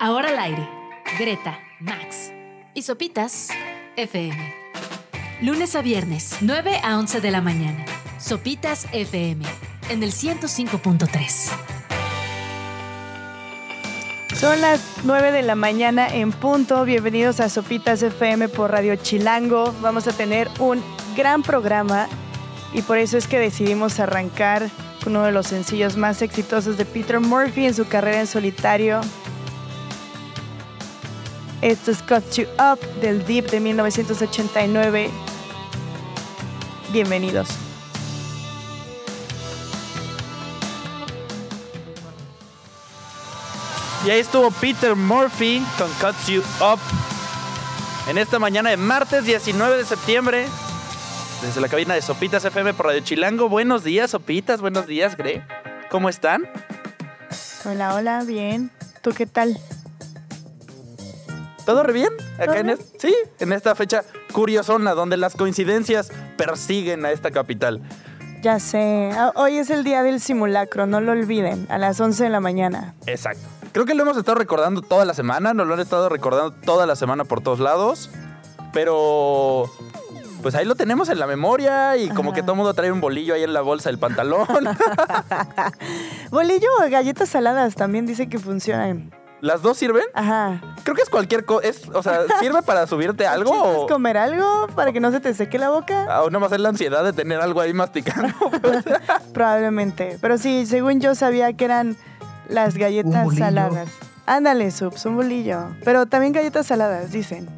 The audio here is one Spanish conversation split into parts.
Ahora al aire. Greta, Max y Sopitas FM. Lunes a viernes, 9 a 11 de la mañana. Sopitas FM en el 105.3. Son las 9 de la mañana en punto. Bienvenidos a Sopitas FM por Radio Chilango. Vamos a tener un gran programa y por eso es que decidimos arrancar con uno de los sencillos más exitosos de Peter Murphy en su carrera en solitario. Esto es Cut You Up del Deep de 1989. Bienvenidos. Y ahí estuvo Peter Murphy con Cuts You Up. En esta mañana de martes 19 de septiembre, desde la cabina de Sopitas FM por Radio Chilango. Buenos días, Sopitas. Buenos días, Gre. ¿Cómo están? Hola, hola, bien. ¿Tú qué tal? ¿Todo re bien? ¿Todo Acá en es- sí, en esta fecha curiosona donde las coincidencias persiguen a esta capital. Ya sé. Ah, Hoy es el día del simulacro, no lo olviden, a las 11 de la mañana. Exacto. Creo que lo hemos estado recordando toda la semana, nos lo han estado recordando toda la semana por todos lados, pero pues ahí lo tenemos en la memoria y como Ajá. que todo mundo trae un bolillo ahí en la bolsa del pantalón. Bolillo o galletas saladas también dice que funcionan. ¿Las dos sirven? Ajá. Creo que es cualquier cosa, o sea, ¿sirve para subirte algo ¿Quieres o, comer algo para que no se te seque la boca? o nomás es la ansiedad de tener algo ahí masticando? Probablemente. Pero sí, según yo sabía que eran las galletas saladas. Ándale, subs, un bolillo. Pero también galletas saladas, dicen.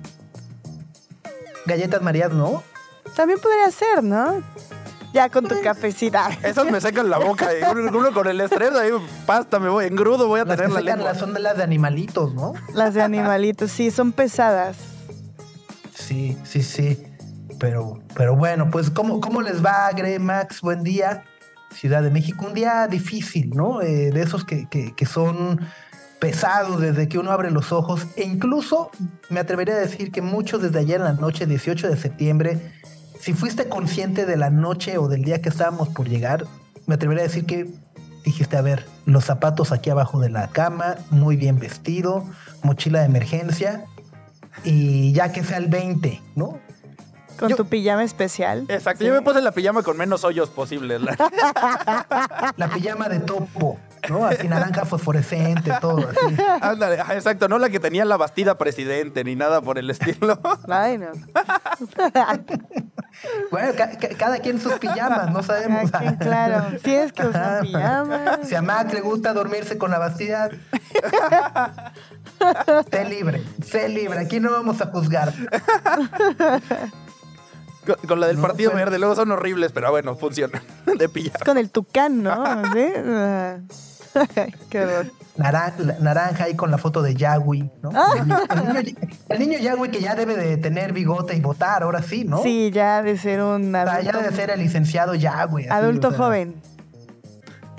Galletas Marías, ¿no? También podría ser, ¿no? Ya con tu cafecita. Esas me secan la boca. y uno, uno con el estrés ahí, pasta, me voy, engrudo voy a Las tener que la lengua. las son de las de animalitos, ¿no? Las de animalitos, sí, son pesadas. Sí, sí, sí. Pero, pero bueno, pues, ¿cómo, cómo les va, Gre, Max? Buen día. Ciudad de México, un día difícil, ¿no? Eh, de esos que, que- que son pesados desde que uno abre los ojos. E incluso me atrevería a decir que muchos desde ayer en la noche, 18 de septiembre, si fuiste consciente de la noche o del día que estábamos por llegar, me atrevería a decir que dijiste, a ver, los zapatos aquí abajo de la cama, muy bien vestido, mochila de emergencia, y ya que sea el 20, ¿no? Con Yo- tu pijama especial. Exacto, yo me puse la pijama con menos hoyos posibles. la- La pijama de topo, ¿no? Así naranja fosforescente, todo así. Ándale, exacto, no la que tenía la bastida presidente ni nada por el estilo. Ay, no. Bueno, ca- ca- cada quien sus pijamas, no sabemos. Quien, claro. Si es que usan Ajá. pijama. Si a Mac le gusta dormirse con la bastida, sé libre, sé libre. Aquí no vamos a juzgar. Con, con la del No, Partido pero- Verde, luego son horribles, pero bueno, funcionan. De pijama. Con el tucán, ¿no? ¿Sí? Qué horror. Naran- la- naranja ahí con la foto de Yahweh, ¿no? Ah. El, niño, el niño- el niño Yahweh que ya debe de tener bigote y votar, ahora sí, ¿no? Sí, ya de ser un O sea, ya adulto, debe ser el licenciado Yahweh. así, adulto o sea, joven.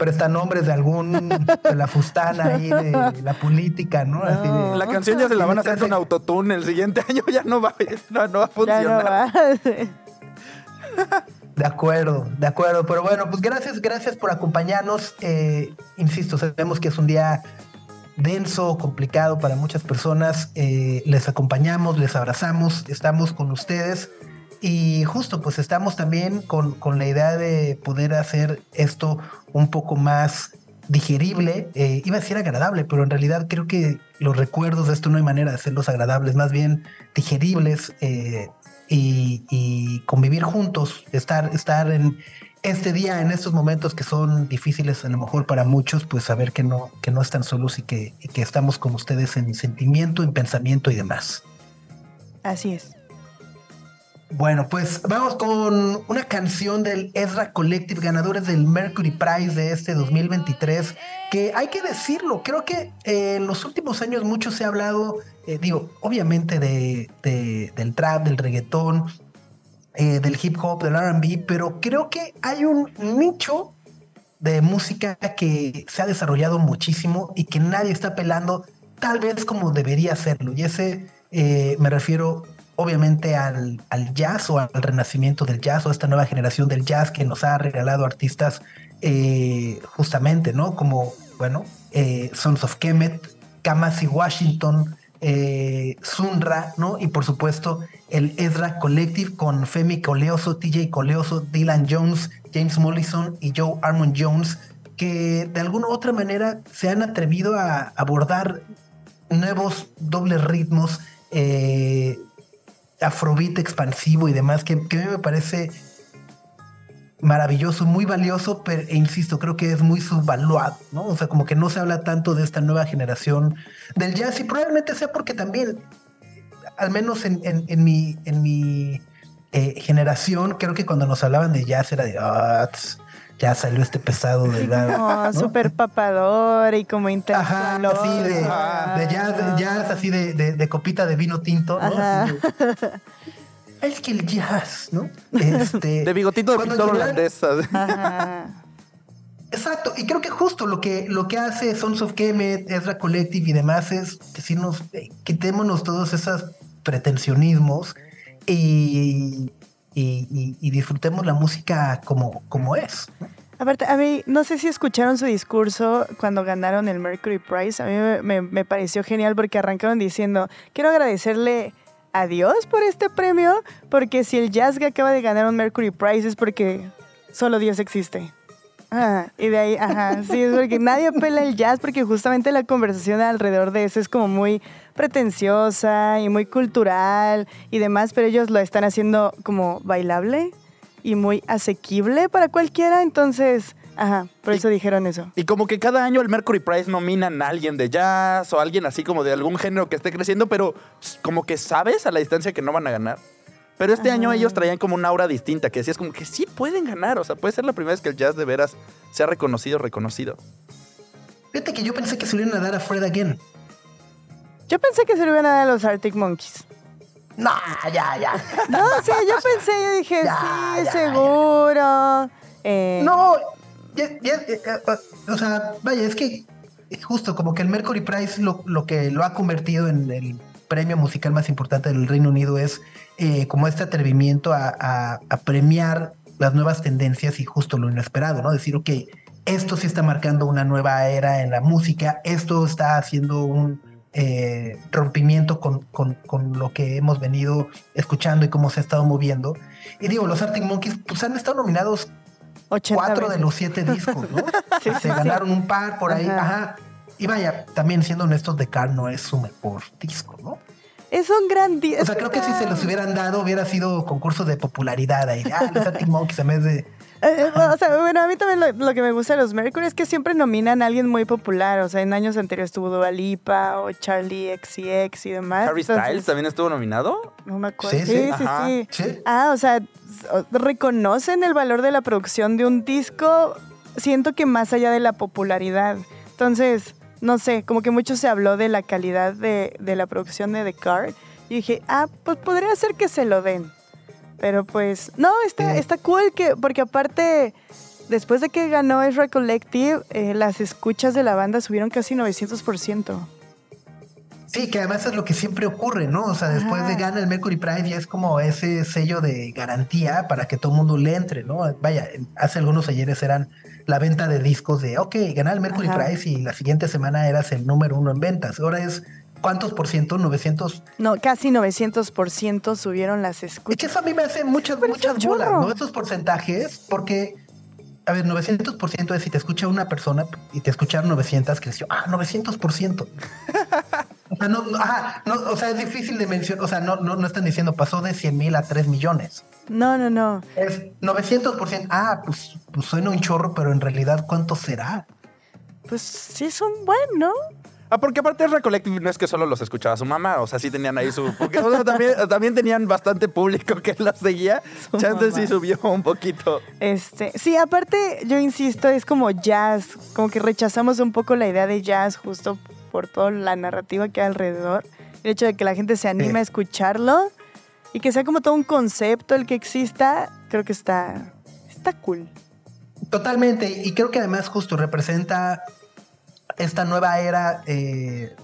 Pero están nombres de algún, de la fustana ahí, de la política, ¿no? Así de- La canción ya se la van a hacer con autotune. El siguiente año ya no va, no, no va a Ya funcionar. no va. De acuerdo, de acuerdo. Pero bueno, pues gracias, gracias por acompañarnos. Eh, insisto, sabemos que es un día denso, complicado para muchas personas. Eh, les acompañamos, les abrazamos, estamos con ustedes. Y justo, pues estamos también con, con la idea de poder hacer esto un poco más digerible, eh, iba a decir agradable, pero en realidad creo que los recuerdos de esto no hay manera de hacerlos agradables, más bien digeribles eh, y, y convivir juntos, estar, estar en este día, en estos momentos que son difíciles a lo mejor para muchos, pues saber que no, que no están solos y que, y que estamos con ustedes en sentimiento, en pensamiento y demás. Así es. Bueno, pues vamos con una canción del Ezra Collective, ganadores del Mercury Prize de este 2023, que hay que decirlo, creo que eh, en los últimos años mucho se ha hablado, eh, digo, obviamente de, de- del trap, del reggaetón, eh, del hip hop, del RB, pero creo que hay un nicho de música que se ha desarrollado muchísimo y que nadie está pelando tal vez como debería hacerlo. Y ese me refiero obviamente al, al jazz o al renacimiento del jazz o a esta nueva generación del jazz que nos ha regalado artistas eh, justamente, ¿no? Como, bueno, eh, Sons of Kemet, Kamasi Washington, eh, Sunra, ¿no? Y por supuesto el Ezra Collective con Femi Coleoso, TJ Coleoso, Dylan Jones, James Mollison y Joe Armond Jones, que de alguna u otra manera se han atrevido a abordar nuevos dobles ritmos, eh, afrobeat expansivo y demás, que, que a mí me parece maravilloso, muy valioso, pero e insisto, creo que es muy subvaluado, ¿no? O sea, como que no se habla tanto de esta nueva generación del jazz y probablemente sea porque también, al menos en, en, mi, en mi eh, generación, creo que cuando nos hablaban de jazz era de, ah, ya salió este pesado de edad. No, súper papador y como intelectual. Ajá, así de, de jazz, jazz, así de, de, de, copita de vino tinto, ¿no? es que el jazz, ¿no? Este, de bigotito de pintor holandés. Exacto, y creo que justo lo que, lo que hace Sons of Kemet, Ezra Collective y demás es decirnos, quitémonos todos esos pretensionismos y, y, disfrutemos la música como, como es. Aparte, a mí, no sé si escucharon su discurso cuando ganaron el Mercury Prize. A mí me, pareció genial porque arrancaron diciendo, quiero agradecerle a Dios por este premio, porque si el jazz que acaba de ganar un Mercury Prize es porque solo Dios existe. Y de ahí, ajá, sí, es porque nadie apela el jazz porque justamente la conversación alrededor de eso es como muy pretenciosa y muy cultural y demás, pero ellos lo están haciendo como bailable y muy asequible para cualquiera, entonces Ajá, por eso dijeron eso. Y como que cada año el Mercury Prize nominan a alguien de jazz o alguien así como de algún género que esté creciendo, pero como que sabes a la distancia que no van a ganar. Pero este año ellos traían como una aura distinta, que decías como que sí pueden ganar. O sea, puede ser la primera vez que el jazz de veras sea reconocido, reconocido. Fíjate que yo pensé que se le iban a dar a Fred Again. Yo pensé que se le iban a dar a los Arctic Monkeys. No, ya, ya. No, sí, yo pensé, yo dije, sí, seguro. Eh, no, eh, eh, o sea, vaya, es que justo como que el Mercury Prize lo, lo, que lo ha convertido en el premio musical más importante del Reino Unido es eh, como este atrevimiento a, premiar las nuevas tendencias y justo lo inesperado, ¿no? Decir, ok, esto sí está marcando una nueva era en la música, esto está haciendo un rompimiento con, con, con, lo que hemos venido escuchando y cómo se ha estado moviendo. Y digo, los Arctic Monkeys pues han estado nominados cuatro de los siete discos, ¿no? se ganaron un par por ahí, ajá. Y vaya, también siendo honestos, The Car no es su mejor disco, ¿no? Es un gran disco. O sea, creo que si se los hubieran dado, hubiera sido concurso de popularidad ahí. Ah, los Arctic Monkeys en vez de eh, eh, o sea, bueno, a mí también lo, que me gusta de los Mercury es que siempre nominan a alguien muy popular. O sea, en años anteriores estuvo Dua Lipa o Charlie XCX y demás. ¿Harry Styles también estuvo nominado? No me acuerdo. Sí, sí, sí, sí, Ah, o sea, reconocen el valor de la producción de un disco, siento que más allá de la popularidad. Entonces, no sé, como que mucho se habló de la calidad de, de la producción de The Car. Y dije, ah, pues podría ser que se lo den. Pero pues, no, está, está cool que, porque aparte, después de que ganó Ezra Collective, eh, las escuchas de la banda subieron casi 900%. Sí, que además es lo que siempre ocurre, ¿no? O sea, después de ganar el Mercury Prize ya es como ese sello de garantía para que todo el mundo le entre, ¿no? Vaya, hace algunos ayeres eran la venta de discos de, ok, ganar el Mercury Prize y la siguiente semana eras el número uno en ventas. Ahora es ¿Cuántos por ciento? ¿900? No, casi 900 por ciento subieron las escuchas. Es que eso a mí me hace muchas, muchas bolas, ¿no? Esos porcentajes, porque, a ver, 900 por ciento es si te escucha una persona y te escucharon 900, creció. Ah, 900 por ciento. O sea, no, no, o sea, es difícil de mencionar. O sea, no, no, no están diciendo pasó de 100 mil a 3 millones. No, no, no. Es 900 por ciento. Ah, pues, pues suena un chorro, pero en realidad, ¿cuánto será? Pues sí, es un buen, ¿no? Ah, porque aparte de Recollective no es que solo los escuchaba su mamá, o sea, sí tenían ahí su... Porque también, también, tenían bastante público que los seguía. Chance sí subió un poquito. Este, sí, aparte, yo insisto, es como jazz, como que rechazamos un poco la idea de jazz justo por toda la narrativa que hay alrededor. El hecho de que la gente se anime a escucharlo y que sea como todo un concepto el que exista, creo que está, está cool. Totalmente, y creo que además justo representa esta nueva era eh,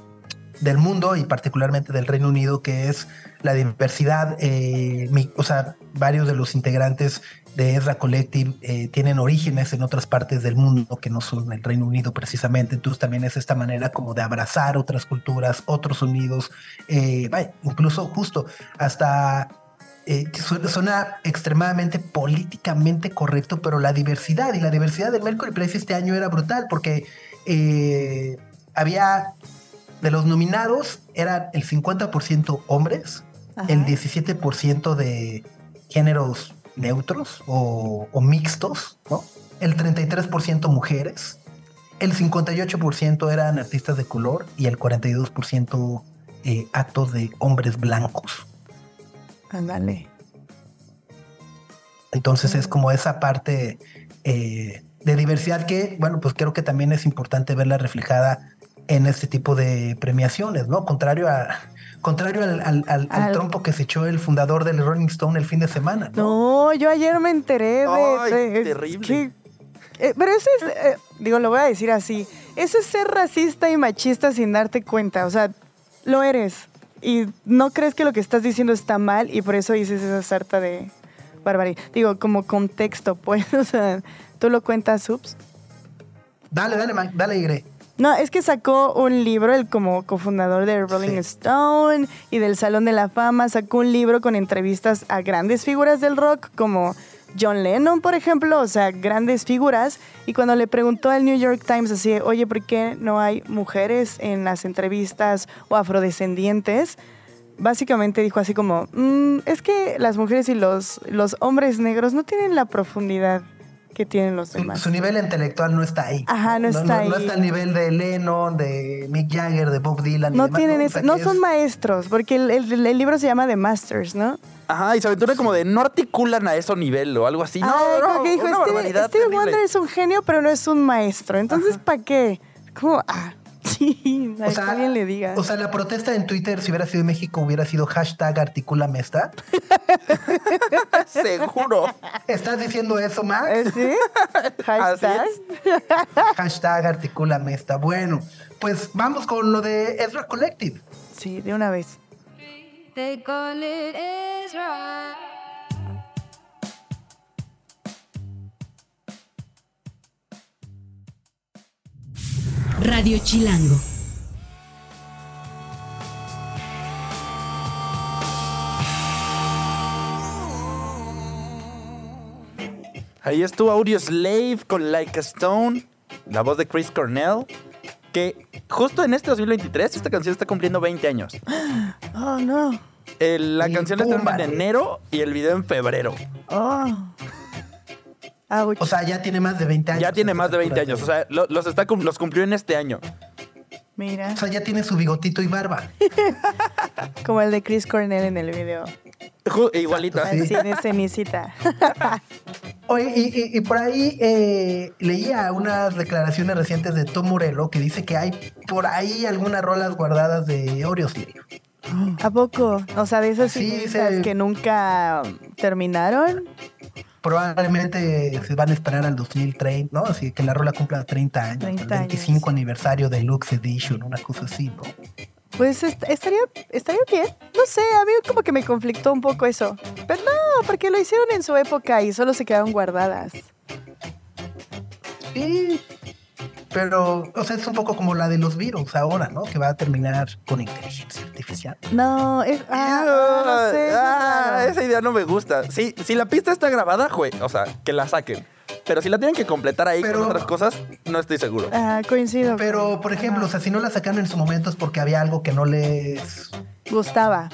del mundo y particularmente del Reino Unido, que es la diversidad. Eh, o sea, varios de los integrantes de Ezra Collective eh, tienen orígenes en otras partes del mundo que no son el Reino Unido precisamente. Entonces también es esta manera como de abrazar otras culturas, otros sonidos, incluso justo hasta suena, extremadamente políticamente correcto, pero la diversidad y la diversidad del Mercury Prize este año era brutal porque eh, había de los nominados eran el 50% hombres, el 17% de géneros neutros o, mixtos, ¿no? el 33% mujeres, el 58% eran artistas de color y el 42% eh, actos de hombres blancos. Ándale. Entonces es como esa parte eh, de diversidad que, bueno, pues creo que también es importante verla reflejada en este tipo de premiaciones, ¿no? Contrario a contrario al, trompo que se echó el fundador del Rolling Stone el fin de semana. No, yo ayer me enteré de... Ay, terrible. Eh, pero eso es, eh, digo, lo voy a decir así, eso es ser racista y machista sin darte cuenta, o sea, lo eres y no crees que lo que estás diciendo está mal y por eso dices esa sarta de barbaridad. Digo, como contexto, pues, o sea, ¿tú lo cuentas, Subs? Dale, dale, dale, Igre. No, es que sacó un libro, el como cofundador de Rolling Stone y del Salón de la Fama, sacó un libro con entrevistas a grandes figuras del rock como John Lennon, por ejemplo, o sea, grandes figuras. Y cuando le preguntó al New York Times así, oye, ¿por qué no hay mujeres en las entrevistas o afrodescendientes? Básicamente dijo así como, mm, es que las mujeres y los, los hombres negros no tienen la profundidad que tienen los demás. Su, nivel intelectual no está ahí. Ajá, no, está ahí. No está al nivel de Lennon, de Mick Jagger, de Bob Dylan. No tienen eso, no son maestros, porque el, libro se llama The Masters, ¿no? Ajá, y se aventura como de no articulan a ese nivel o algo así. No, no, que dijo, Steve, Wonder es un genio, pero no es un maestro. Entonces, ¿para qué? Como, ah, Sí, o sea, alguien le diga. O sea, la protesta en Twitter, si hubiera sido en México, hubiera sido hashtag articulamesta. Seguro. ¿Estás diciendo eso, Max? ¿Eh, ¿Sí? Hashtag. hashtag articulamesta. Bueno, pues vamos con lo de Ezra Collective. Sí, de una vez. They call it Radio Chilango. Ahí estuvo Audio Slave con Like a Stone, la voz de Chris Cornell, que justo en este 2023 esta canción está cumpliendo 20 años. Oh, no. la canción está en enero y el video en febrero. Oh. O sea, ya tiene más de 20 años. Ya tiene más de 20 años. O sea, los, está, los cumplió en este año. Mira. O sea, ya tiene su bigotito y barba. Como el de Chris Cornell en el video. Igualito. Sí, de cenicita. Oye, y, por ahí eh, leía unas declaraciones recientes de Tom Morello que dice que hay por ahí algunas rolas guardadas de Oreoslave. ¿A poco? O sea, de esas sí, que nunca terminaron probablemente se van a esperar al 2030, ¿no? Así que la rola cumpla 30 años, 30 el 25 aniversario de Lux Edition, una cosa así, ¿no? Pues estaría, estaría bien. No sé, a mí como que me conflictó un poco eso. Pero no, porque lo hicieron en su época y solo se quedaron guardadas. Sí, pero, o sea, es un poco como la de los virus ahora, ¿no? Que va a terminar con inteligencia artificial. No, es. Ah, no sé. Ah, esa idea no me gusta. Sí, si la pista está grabada, güey, o sea, que la saquen. Pero si la tienen que completar ahí con otras cosas, no estoy seguro. Ah, coincido. Pero, por ejemplo, o sea, si no la sacaron en su momento es porque había algo que no les gustaba.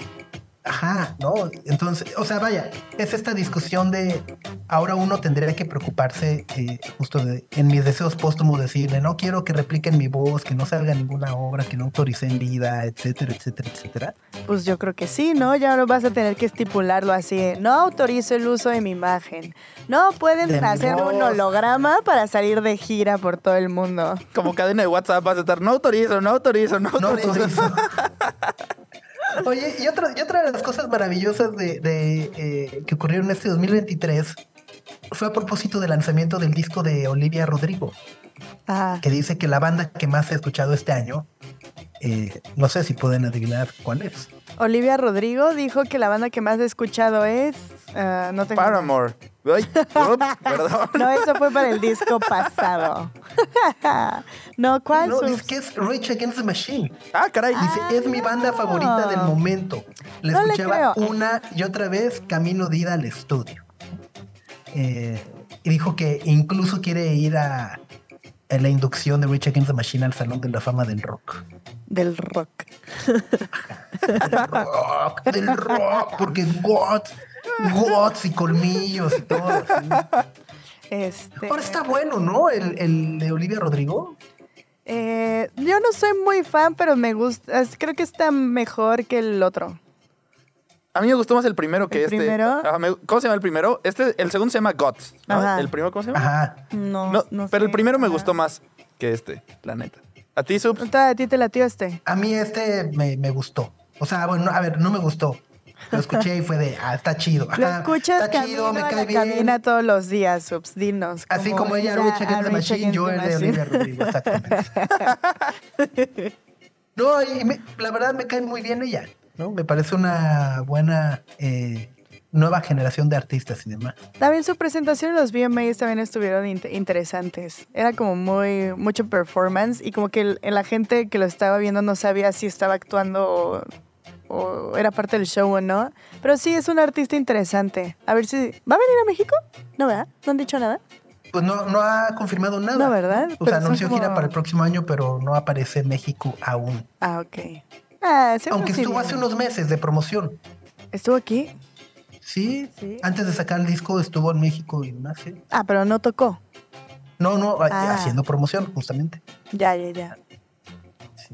Ajá, ¿no? Entonces, o sea, vaya, es esta discusión de ahora uno tendría que preocuparse eh, justo de, en mis deseos póstumos decirle, no quiero que repliquen mi voz, que no salga ninguna obra, que no autoricen vida, etcétera, etcétera, etcétera. Pues yo creo que sí, ¿no? Ya no vas a tener que estipularlo así, no autorizo el uso de mi imagen. No pueden hacer un holograma para salir de gira por todo el mundo. Como cadena de WhatsApp vas a estar, no autorizo, no autorizo, no autorizo. No autorizo. Oye, y otra, y otra de las cosas maravillosas de, eh, que ocurrieron este 2023 fue a propósito del lanzamiento del disco de Olivia Rodrigo, que dice que la banda que más he escuchado este año Eh, no sé si pueden adivinar cuál es. Olivia Rodrigo dijo que la banda que más he escuchado es. ah, no tengo. Paramore. Ay, ups, perdón. No, eso fue para el disco pasado. no, ¿cuál? No, Subs? es que es Rage Against the Machine. Ah, caray. Dice, es mi banda favorita del momento. La No le escuchaba una y otra vez camino de ida al estudio. Eh, y dijo que incluso quiere ir a, a la inducción de Rage Against the Machine al Salón de la Fama del Rock. Del rock. Del rock, del rock, porque Guts, Guts y colmillos y todo. así. Este, Ahora está bueno, ¿no? El, el de Olivia Rodrigo. eh, yo no soy muy fan, pero me gusta. Creo que está mejor que el otro. A mí me gustó más el primero que ¿El este. primero? Ajá, me- ¿Cómo se llama el primero? Este, el segundo se llama. Ajá. ¿El primero cómo se llama? Ajá. No, No, no pero sé. el primero me gustó más que este, la neta. ¿A ti, Subs? ¿A ti te latió este? A mí este me, me gustó. O sea, bueno, a ver, no me gustó. Lo escuché y fue de, ah, está chido. Lo escuchas está chido, me cae bien. cabina todos los días, Subs. Dinos. Así como ella, ir a- Rage a Against the Rage Machine, yo el de. Olivia Rodrigo, exactamente. No, y me- la verdad me cae muy bien ella, ¿no? Me parece una buena eh, nueva generación de artistas y demás. También su presentación en los VMAs también estuvieron int- interesantes. Era como muy mucho performance y como que el- la gente que lo estaba viendo no sabía si estaba actuando o, o era parte del show o no. Pero sí es un artista interesante. A ver si va a venir a México. No, ¿verdad? No han dicho nada. Pues no, no ha confirmado nada. No, ¿verdad? O sea, anunció como- gira para el próximo año, pero no aparece en México aún. Ah, ok. Ah, Aunque sí estuvo hace unos meses de promoción. ¿Estuvo aquí? Sí, Sí. antes de sacar el disco estuvo en México y demás, sí. Ah, pero no tocó. No, no, Ah. haciendo promoción, justamente. Ya, ya, ya. Sí,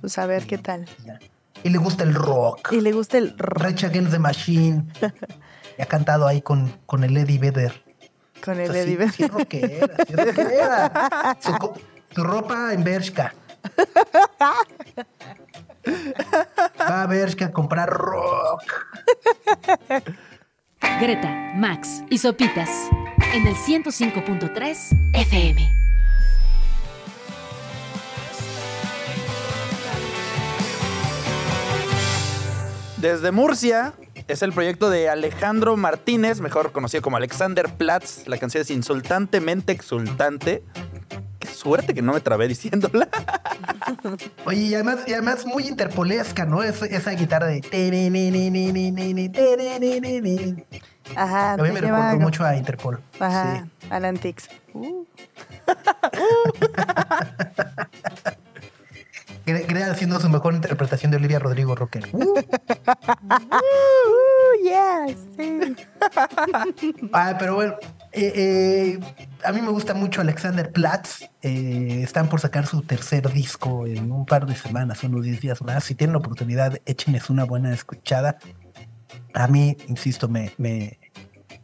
Pues a ver qué tal. ya. Y le gusta el rock. Y le gusta el rock Rage Against the Machine. y ha cantado ahí con, con el Eddie Vedder. con O el sea, sí- Eddie Vedder. sí rockera, sí rockera. Su, su ropa en Bershka. Va a Bershka a comprar rock. Greta, Max y Sopitas en el 105.3 FM. Desde Murcia es el proyecto de Alejandro Martínez, mejor conocido como Alexander Platz. La canción es insultantemente exultante. Qué suerte que no me trabé diciéndola. Oye, y además, y además muy interpolesca, ¿no? Es- esa guitarra de... Ajá. A mí me lleva recordó a- mucho a Interpol. Ajá. Sí. Alan Tix. Uh, Crea haciendo su mejor interpretación de Olivia Rodrigo Rocker. Uh, uh, yes, sí. ah, pero bueno, eh, eh, a mí me gusta mucho Alexander Platz. Eh, están por sacar su tercer disco en un par de semanas, unos 10 días más. Si tienen la oportunidad, échenles una buena escuchada. A mí, insisto, me, me,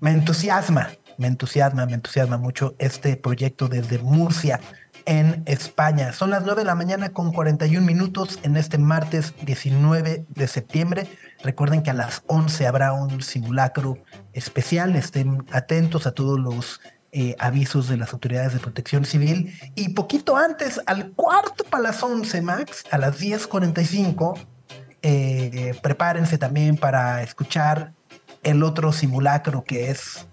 me entusiasma, me entusiasma, me entusiasma mucho este proyecto desde Murcia en España. Son las 9 de la mañana con 41 minutos en este martes 19 de septiembre. Recuerden que a las 11 habrá un simulacro especial. Estén atentos a todos los eh, avisos de las autoridades de protección civil. Y poquito antes, al cuarto para las 11, Max, a las 10.45, eh, prepárense también para escuchar el otro simulacro que es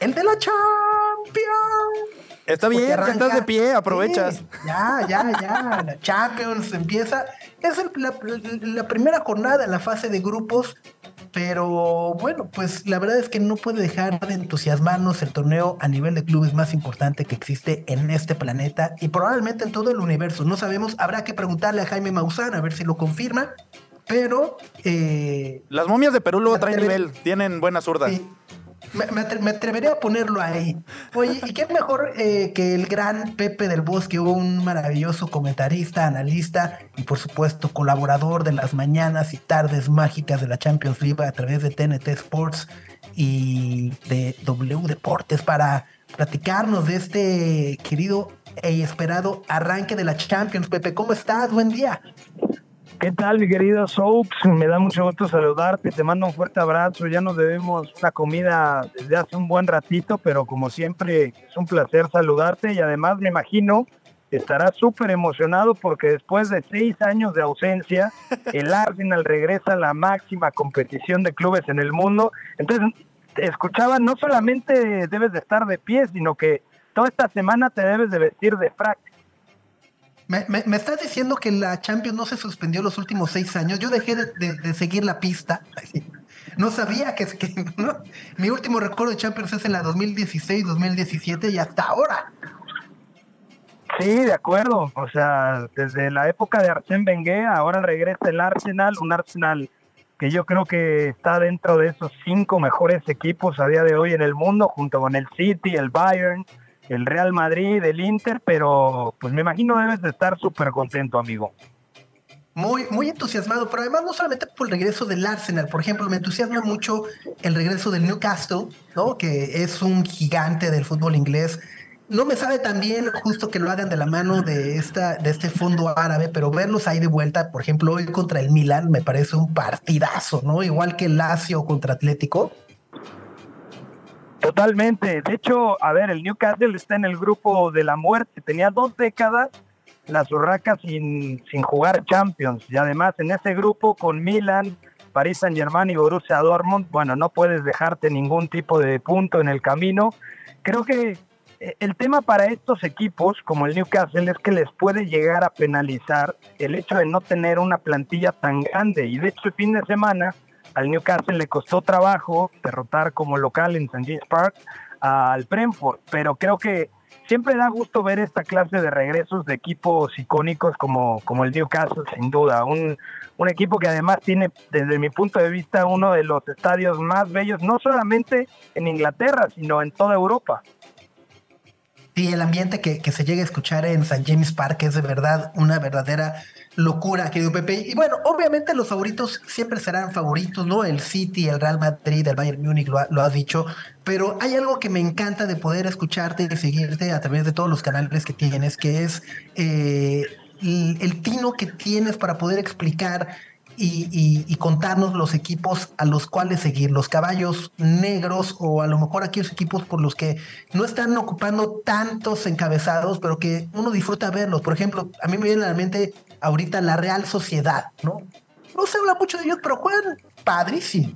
el de la Champions. Está bien, arranca- estás de pie, aprovechas. Sí, ya, ya, ya. La Champions empieza. Es el- la, la primera jornada la fase de grupos. Pero bueno, pues la verdad es que no puede dejar de entusiasmarnos el torneo a nivel de clubes más importante que existe en este planeta y probablemente en todo el universo. No sabemos, habrá que preguntarle a Jaime Maussan a ver si lo confirma. Pero eh, Las momias de Perú luego traen nivel, tienen buena zurda. Sí. Me, me atre- me atrevería a ponerlo ahí. Oye, ¿y qué mejor eh, que el gran Pepe del Bosque, un maravilloso comentarista, analista y por supuesto colaborador de las mañanas y tardes mágicas de la Champions League a través de TNT Sports y de W Deportes para platicarnos de este querido e esperado arranque de la Champions. Pepe, ¿cómo estás? Buen día. ¿Qué tal, mi querido Soaps? Me da mucho gusto saludarte, te mando un fuerte abrazo. Ya nos debemos una comida desde hace un buen ratito, pero como siempre es un placer saludarte y además me imagino estará súper emocionado porque después de seis años de ausencia, el Arsenal regresa a la máxima competición de clubes en el mundo. Entonces, escuchaba, no solamente debes de estar de pie, sino que toda esta semana te debes de vestir de frac. Me, estás diciendo que la Champions no se suspendió los últimos seis años. Yo dejé de, seguir la pista. No sabía que, que mi último recuerdo de Champions es en la 2016, 2017 y hasta ahora. Sí, de acuerdo. O sea, desde la época de Arsène Wenger, ahora regresa el Arsenal, un Arsenal que yo creo que está dentro de esos cinco mejores equipos a día de hoy en el mundo, junto con el City, el Bayern, el Real Madrid, el Inter, pero pues me imagino debes de estar súper contento, amigo. Muy, muy entusiasmado, pero además no solamente por el regreso del Arsenal, por ejemplo, me entusiasma mucho el regreso del Newcastle, ¿no? que es un gigante del fútbol inglés. No me sabe tan bien justo que lo hagan de la mano de, esta, de este fondo árabe, pero verlos ahí de vuelta, por ejemplo, hoy contra el Milan, me parece un partidazo, ¿no? Igual que Lazio contra Atlético. Totalmente. De hecho, a ver, el Newcastle está en el grupo de la muerte. Tenía dos décadas las urracas sin, sin jugar Champions. Y además en ese grupo con Milan, París Saint Germain y Borussia Dortmund, bueno, no puedes dejarte ningún tipo de punto en el camino. Creo que eh, el tema para estos equipos, como el Newcastle, es que les puede llegar a penalizar el hecho de no tener una plantilla tan grande. Y de hecho, el fin de semana al Newcastle le costó trabajo derrotar como local en St. James Park al Brentford, pero creo que siempre da gusto ver esta clase de regresos de equipos icónicos como, como el Newcastle, sin duda. Un, un equipo que además tiene, desde mi punto de vista, uno de los estadios más bellos, no solamente en Inglaterra, sino en toda Europa. Sí, el ambiente que, que se llega a escuchar en St. James Park es de verdad una verdadera locura, querido Pepe. Y bueno, obviamente los favoritos siempre serán favoritos, ¿no? El City, el Real Madrid, el Bayern Múnich, lo, lo has dicho. Pero hay algo que me encanta de poder escucharte y seguirte a través de todos los canales que tienes, que es eh, el tino que tienes para poder explicar y, contarnos los equipos a los cuales seguir, los caballos negros o a lo mejor aquellos equipos por los que no están ocupando tantos encabezados, pero que uno disfruta verlos. Por ejemplo, a mí me viene a la mente ahorita la Real Sociedad, ¿no? No se habla mucho de ellos, pero juegan padrísimo.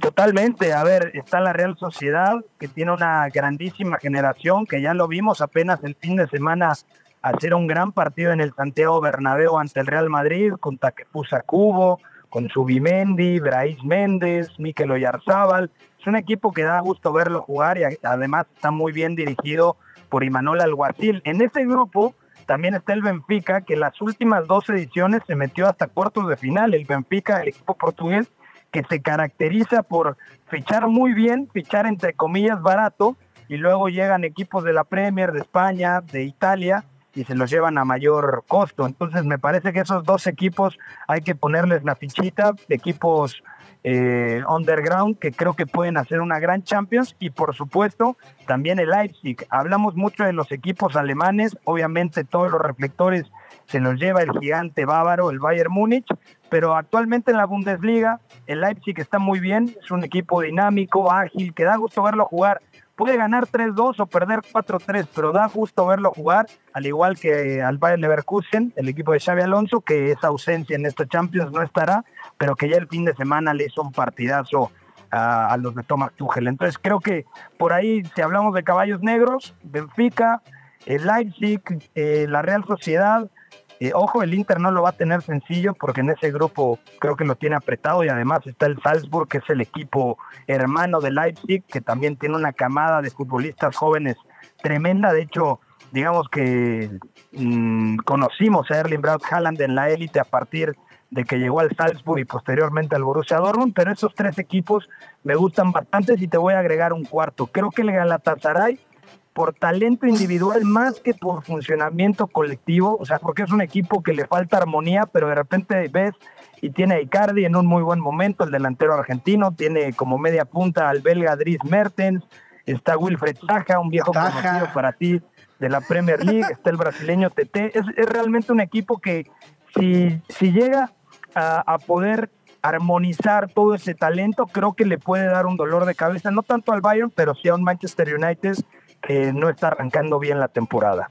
Totalmente, a ver, está la Real Sociedad, que tiene una grandísima generación, que ya lo vimos apenas el fin de semana hacer un gran partido en el Santiago Bernabéu ante el Real Madrid, con Taquepusa Cubo, con Subimendi, Brais Méndez, Mikel Oyarzábal. Es un equipo que da gusto verlo jugar y además está muy bien dirigido por Imanol Alguacil. En ese grupo también está el Benfica, que en las últimas dos ediciones se metió hasta cuartos de final. El Benfica, el equipo portugués, que se caracteriza por fichar muy bien, fichar entre comillas barato, y luego llegan equipos de la Premier, de España, de Italia, y se los llevan a mayor costo. Entonces me parece que esos dos equipos hay que ponerles la fichita, equipos eh, underground que creo que pueden hacer una gran Champions y por supuesto también el Leipzig. Hablamos mucho de los equipos alemanes, obviamente todos los reflectores se los lleva el gigante bávaro, el Bayern Múnich, pero actualmente en la Bundesliga el Leipzig está muy bien, es un equipo dinámico, ágil, que da gusto verlo jugar puede ganar 3-2 o perder 4-3, pero da gusto verlo jugar, al igual que al Bayern Leverkusen, el equipo de Xavi Alonso, que esa ausencia en esta Champions no estará, pero que ya el fin de semana le hizo un partidazo a, los de Thomas Tuchel. Entonces creo que por ahí, si hablamos de caballos negros, Benfica, el Leipzig, eh, la Real Sociedad, eh, ojo, el Inter no lo va a tener sencillo porque en ese grupo creo que lo tiene apretado y además está el Salzburg, que es el equipo hermano de Leipzig, que también tiene una camada de futbolistas jóvenes tremenda. De hecho, digamos que mm, conocimos a Erling Braut Haaland en la élite a partir de que llegó al Salzburg y posteriormente al Borussia Dortmund, pero esos tres equipos me gustan bastante y te voy a agregar un cuarto. Creo que el Galatasaray por talento individual más que por funcionamiento colectivo, o sea, porque es un equipo que le falta armonía, pero de repente ves y tiene a Icardi en un muy buen momento, el delantero argentino, tiene como media punta al belga Dries Mertens, está Wilfred Zaha, un viejo conocido para ti de la Premier League, está el brasileño TT, es, realmente un equipo que si, si llega a, a poder armonizar todo ese talento, creo que le puede dar un dolor de cabeza, no tanto al Bayern, pero sí a un Manchester United que no está arrancando bien la temporada.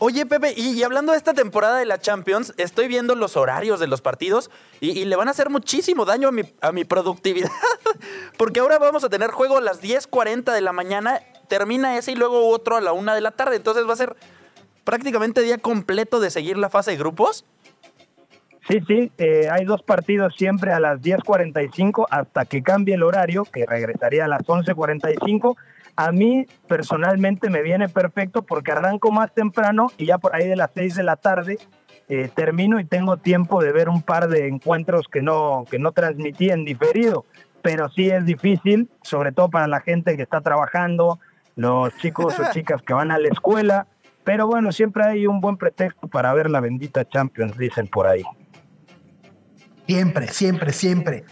Oye, Pepe, y, hablando de esta temporada de la Champions, estoy viendo los horarios de los partidos y, le van a hacer muchísimo daño a mi, a mi productividad. Porque ahora vamos a tener juego a las 10.40 de la mañana, termina ese y luego otro a la 1 de la tarde. Entonces va a ser prácticamente día completo de seguir la fase de grupos. Sí, sí, eh, hay dos partidos siempre a las 10.45 hasta que cambie el horario, que regresaría a las 11.45 a mí personalmente me viene perfecto porque arranco más temprano y ya por ahí de las 6 de la tarde eh, termino y tengo tiempo de ver un par de encuentros que no, que no transmití en diferido. Pero sí es difícil, sobre todo para la gente que está trabajando, los chicos o chicas que van a la escuela. Pero bueno, siempre hay un buen pretexto para ver la bendita Champions, dicen por ahí. Siempre, siempre, siempre.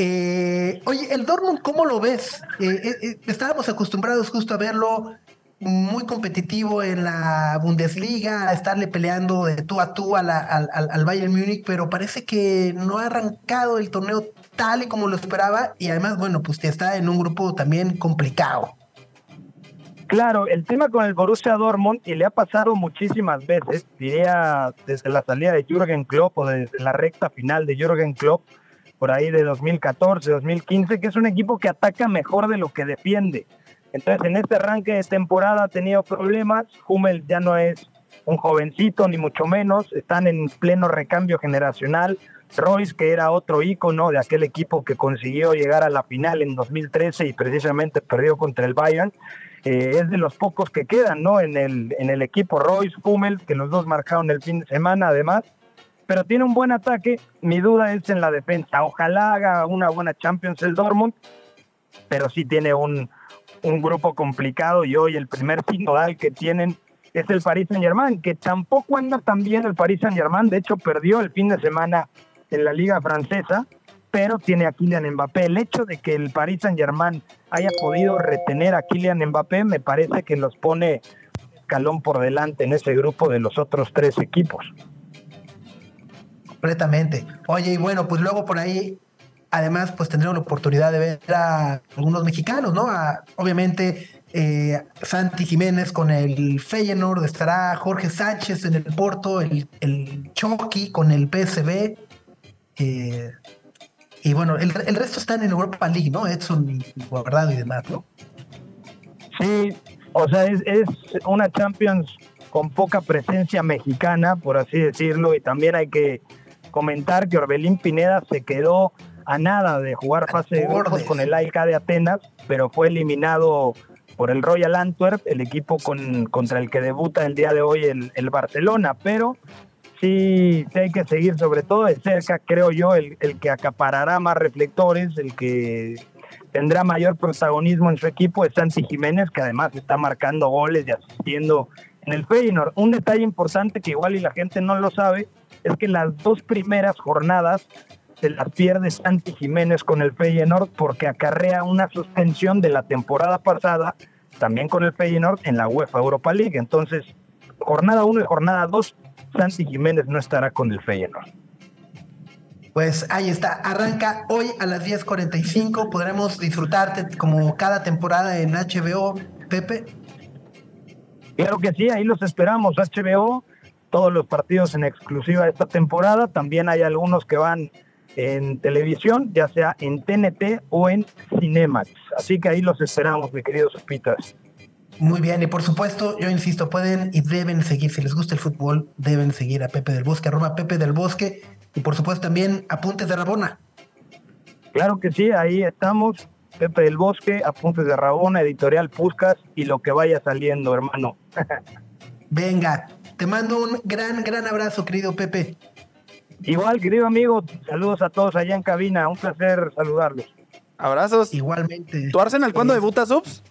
Eh, oye, el Dortmund, ¿cómo lo ves? Eh, eh, estábamos acostumbrados justo a verlo muy competitivo en la Bundesliga, a estarle peleando de tú a tú al, al, Bayern Múnich, pero parece que no ha arrancado el torneo tal y como lo esperaba y además, bueno, pues está en un grupo también complicado. Claro, el tema con el Borussia Dortmund, y le ha pasado muchísimas veces, diría desde la salida de Jürgen Klopp o desde la recta final de Jürgen Klopp, por ahí de 2014, 2015, que es un equipo que ataca mejor de lo que defiende. Entonces, en este arranque de temporada ha tenido problemas. Hummel ya no es un jovencito, ni mucho menos. Están en pleno recambio generacional. Royce, que era otro ícono de aquel equipo que consiguió llegar a la final en 2013 y precisamente perdió contra el Bayern, eh, es de los pocos que quedan ¿no? en, el, en el equipo. Royce, Hummel, que los dos marcaron el fin de semana además pero tiene un buen ataque. Mi duda es en la defensa. Ojalá haga una buena Champions el Dortmund, pero sí tiene un, un grupo complicado y hoy el primer final que tienen es el Paris Saint Germain, que tampoco anda tan bien el Paris Saint Germain, de hecho perdió el fin de semana en la liga francesa, pero tiene a Kylian Mbappé. El hecho de que el Paris Saint Germain haya podido retener a Kylian Mbappé me parece que los pone escalón por delante en ese grupo de los otros tres equipos completamente. Oye, y bueno, pues luego por ahí, además, pues tendremos la oportunidad de ver a algunos mexicanos, ¿no? obviamente, eh, Santi Jiménez con el Feyenoord, estará Jorge Sánchez en el Porto, el, el Chucky con el PSB. Eh, y bueno, el, resto están en Europa League, ¿no? Edson y, Guardado y demás, ¿no? Sí, o sea, es, es una Champions con poca presencia mexicana, por así decirlo, y también hay que comentar que Orbelín Pineda se quedó a nada de jugar fase de grupos con el AIK de Atenas, pero fue eliminado por el Royal Antwerp, el equipo con, contra el que debuta el día de hoy el, el Barcelona, pero sí, sí, hay que seguir sobre todo de cerca, creo yo, el, el, que acaparará más reflectores, el que tendrá mayor protagonismo en su equipo es Santi Jiménez, que además está marcando goles y asistiendo en el Feyenoord. Un detalle importante que igual y la gente no lo sabe, es que las dos primeras jornadas se las pierde Santi Jiménez con el Feyenoord porque acarrea una suspensión de la temporada pasada también con el Feyenoord en la UEFA Europa League. Entonces, jornada 1 y jornada 2, Santi Jiménez no estará con el Feyenoord. Pues ahí está, arranca hoy a las 10.45, podremos disfrutarte como cada temporada en HBO, Pepe. Claro que sí, ahí los esperamos, HBO todos los partidos en exclusiva esta temporada. También hay algunos que van en televisión, ya sea en TNT o en Cinemax. Así que ahí los esperamos, mis queridos Pitas. Muy bien, y por supuesto, yo insisto, pueden y deben seguir, si les gusta el fútbol, deben seguir a Pepe del Bosque, arroba Pepe del Bosque, y por supuesto también Apuntes de Rabona. Claro que sí, ahí estamos, Pepe del Bosque, Apuntes de Rabona, Editorial Puscas y lo que vaya saliendo, hermano. Venga, te mando un gran, gran abrazo, querido Pepe. Igual, querido amigo, saludos a todos allá en cabina. Un placer saludarlos. Abrazos. Igualmente. ¿Tu Arsenal cuándo debuta, Subs?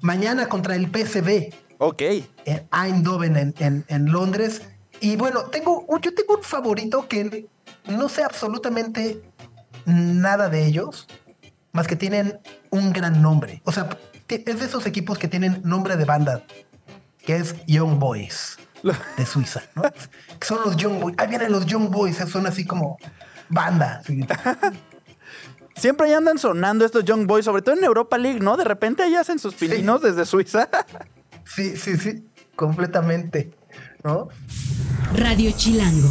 Mañana contra el PSV. Ok. En Eindhoven, en, en, Londres. Y bueno, tengo, yo tengo un favorito que no sé absolutamente nada de ellos, más que tienen un gran nombre. O sea, es de esos equipos que tienen nombre de banda, que es Young Boys de Suiza, ¿no? son los Young Boys. Ahí vienen los Young Boys, son así como banda. Siempre ahí andan sonando estos Young Boys, sobre todo en Europa League, ¿no? De repente ahí hacen sus pininos desde Suiza. sí, sí, sí, completamente. ¿no? Radio Chilango.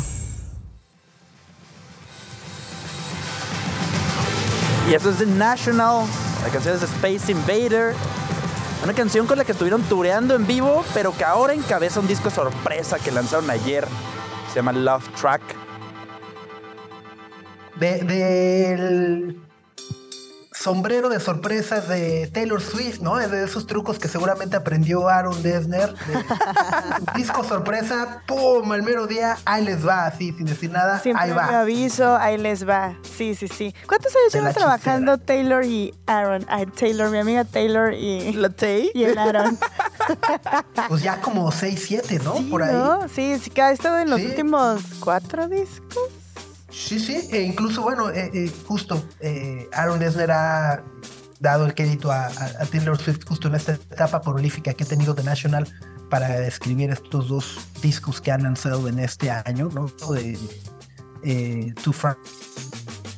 Y eso es The National. La canción es Space Invader. Una canción con la que estuvieron tureando en vivo, pero que ahora encabeza un disco sorpresa que lanzaron ayer. Se llama Love Track. De, del sombrero de sorpresas de Taylor Swift, ¿no? Es de esos trucos que seguramente aprendió Aaron Dessner. De- disco sorpresa, ¡pum! El mero día, ahí les va, así, sin decir nada, Siempre ahí me va. aviso, ahí les va. Sí, sí, sí. ¿Cuántos años llevan trabajando Taylor y Aaron? Ay, Taylor, mi amiga Taylor y, La Tay. y el Aaron. Pues ya como 6, 7, ¿no? Sí, Por ahí. ¿no? Sí, sí, que ha estado en los Sí. últimos cuatro discos. Sí, sí, e incluso, bueno, eh, eh, justo eh, Aaron Dessner ha dado el crédito a, Taylor Swift justo en esta etapa prolífica que ha tenido The National para escribir estos dos discos que han lanzado en este año, ¿no? De, Two Fra-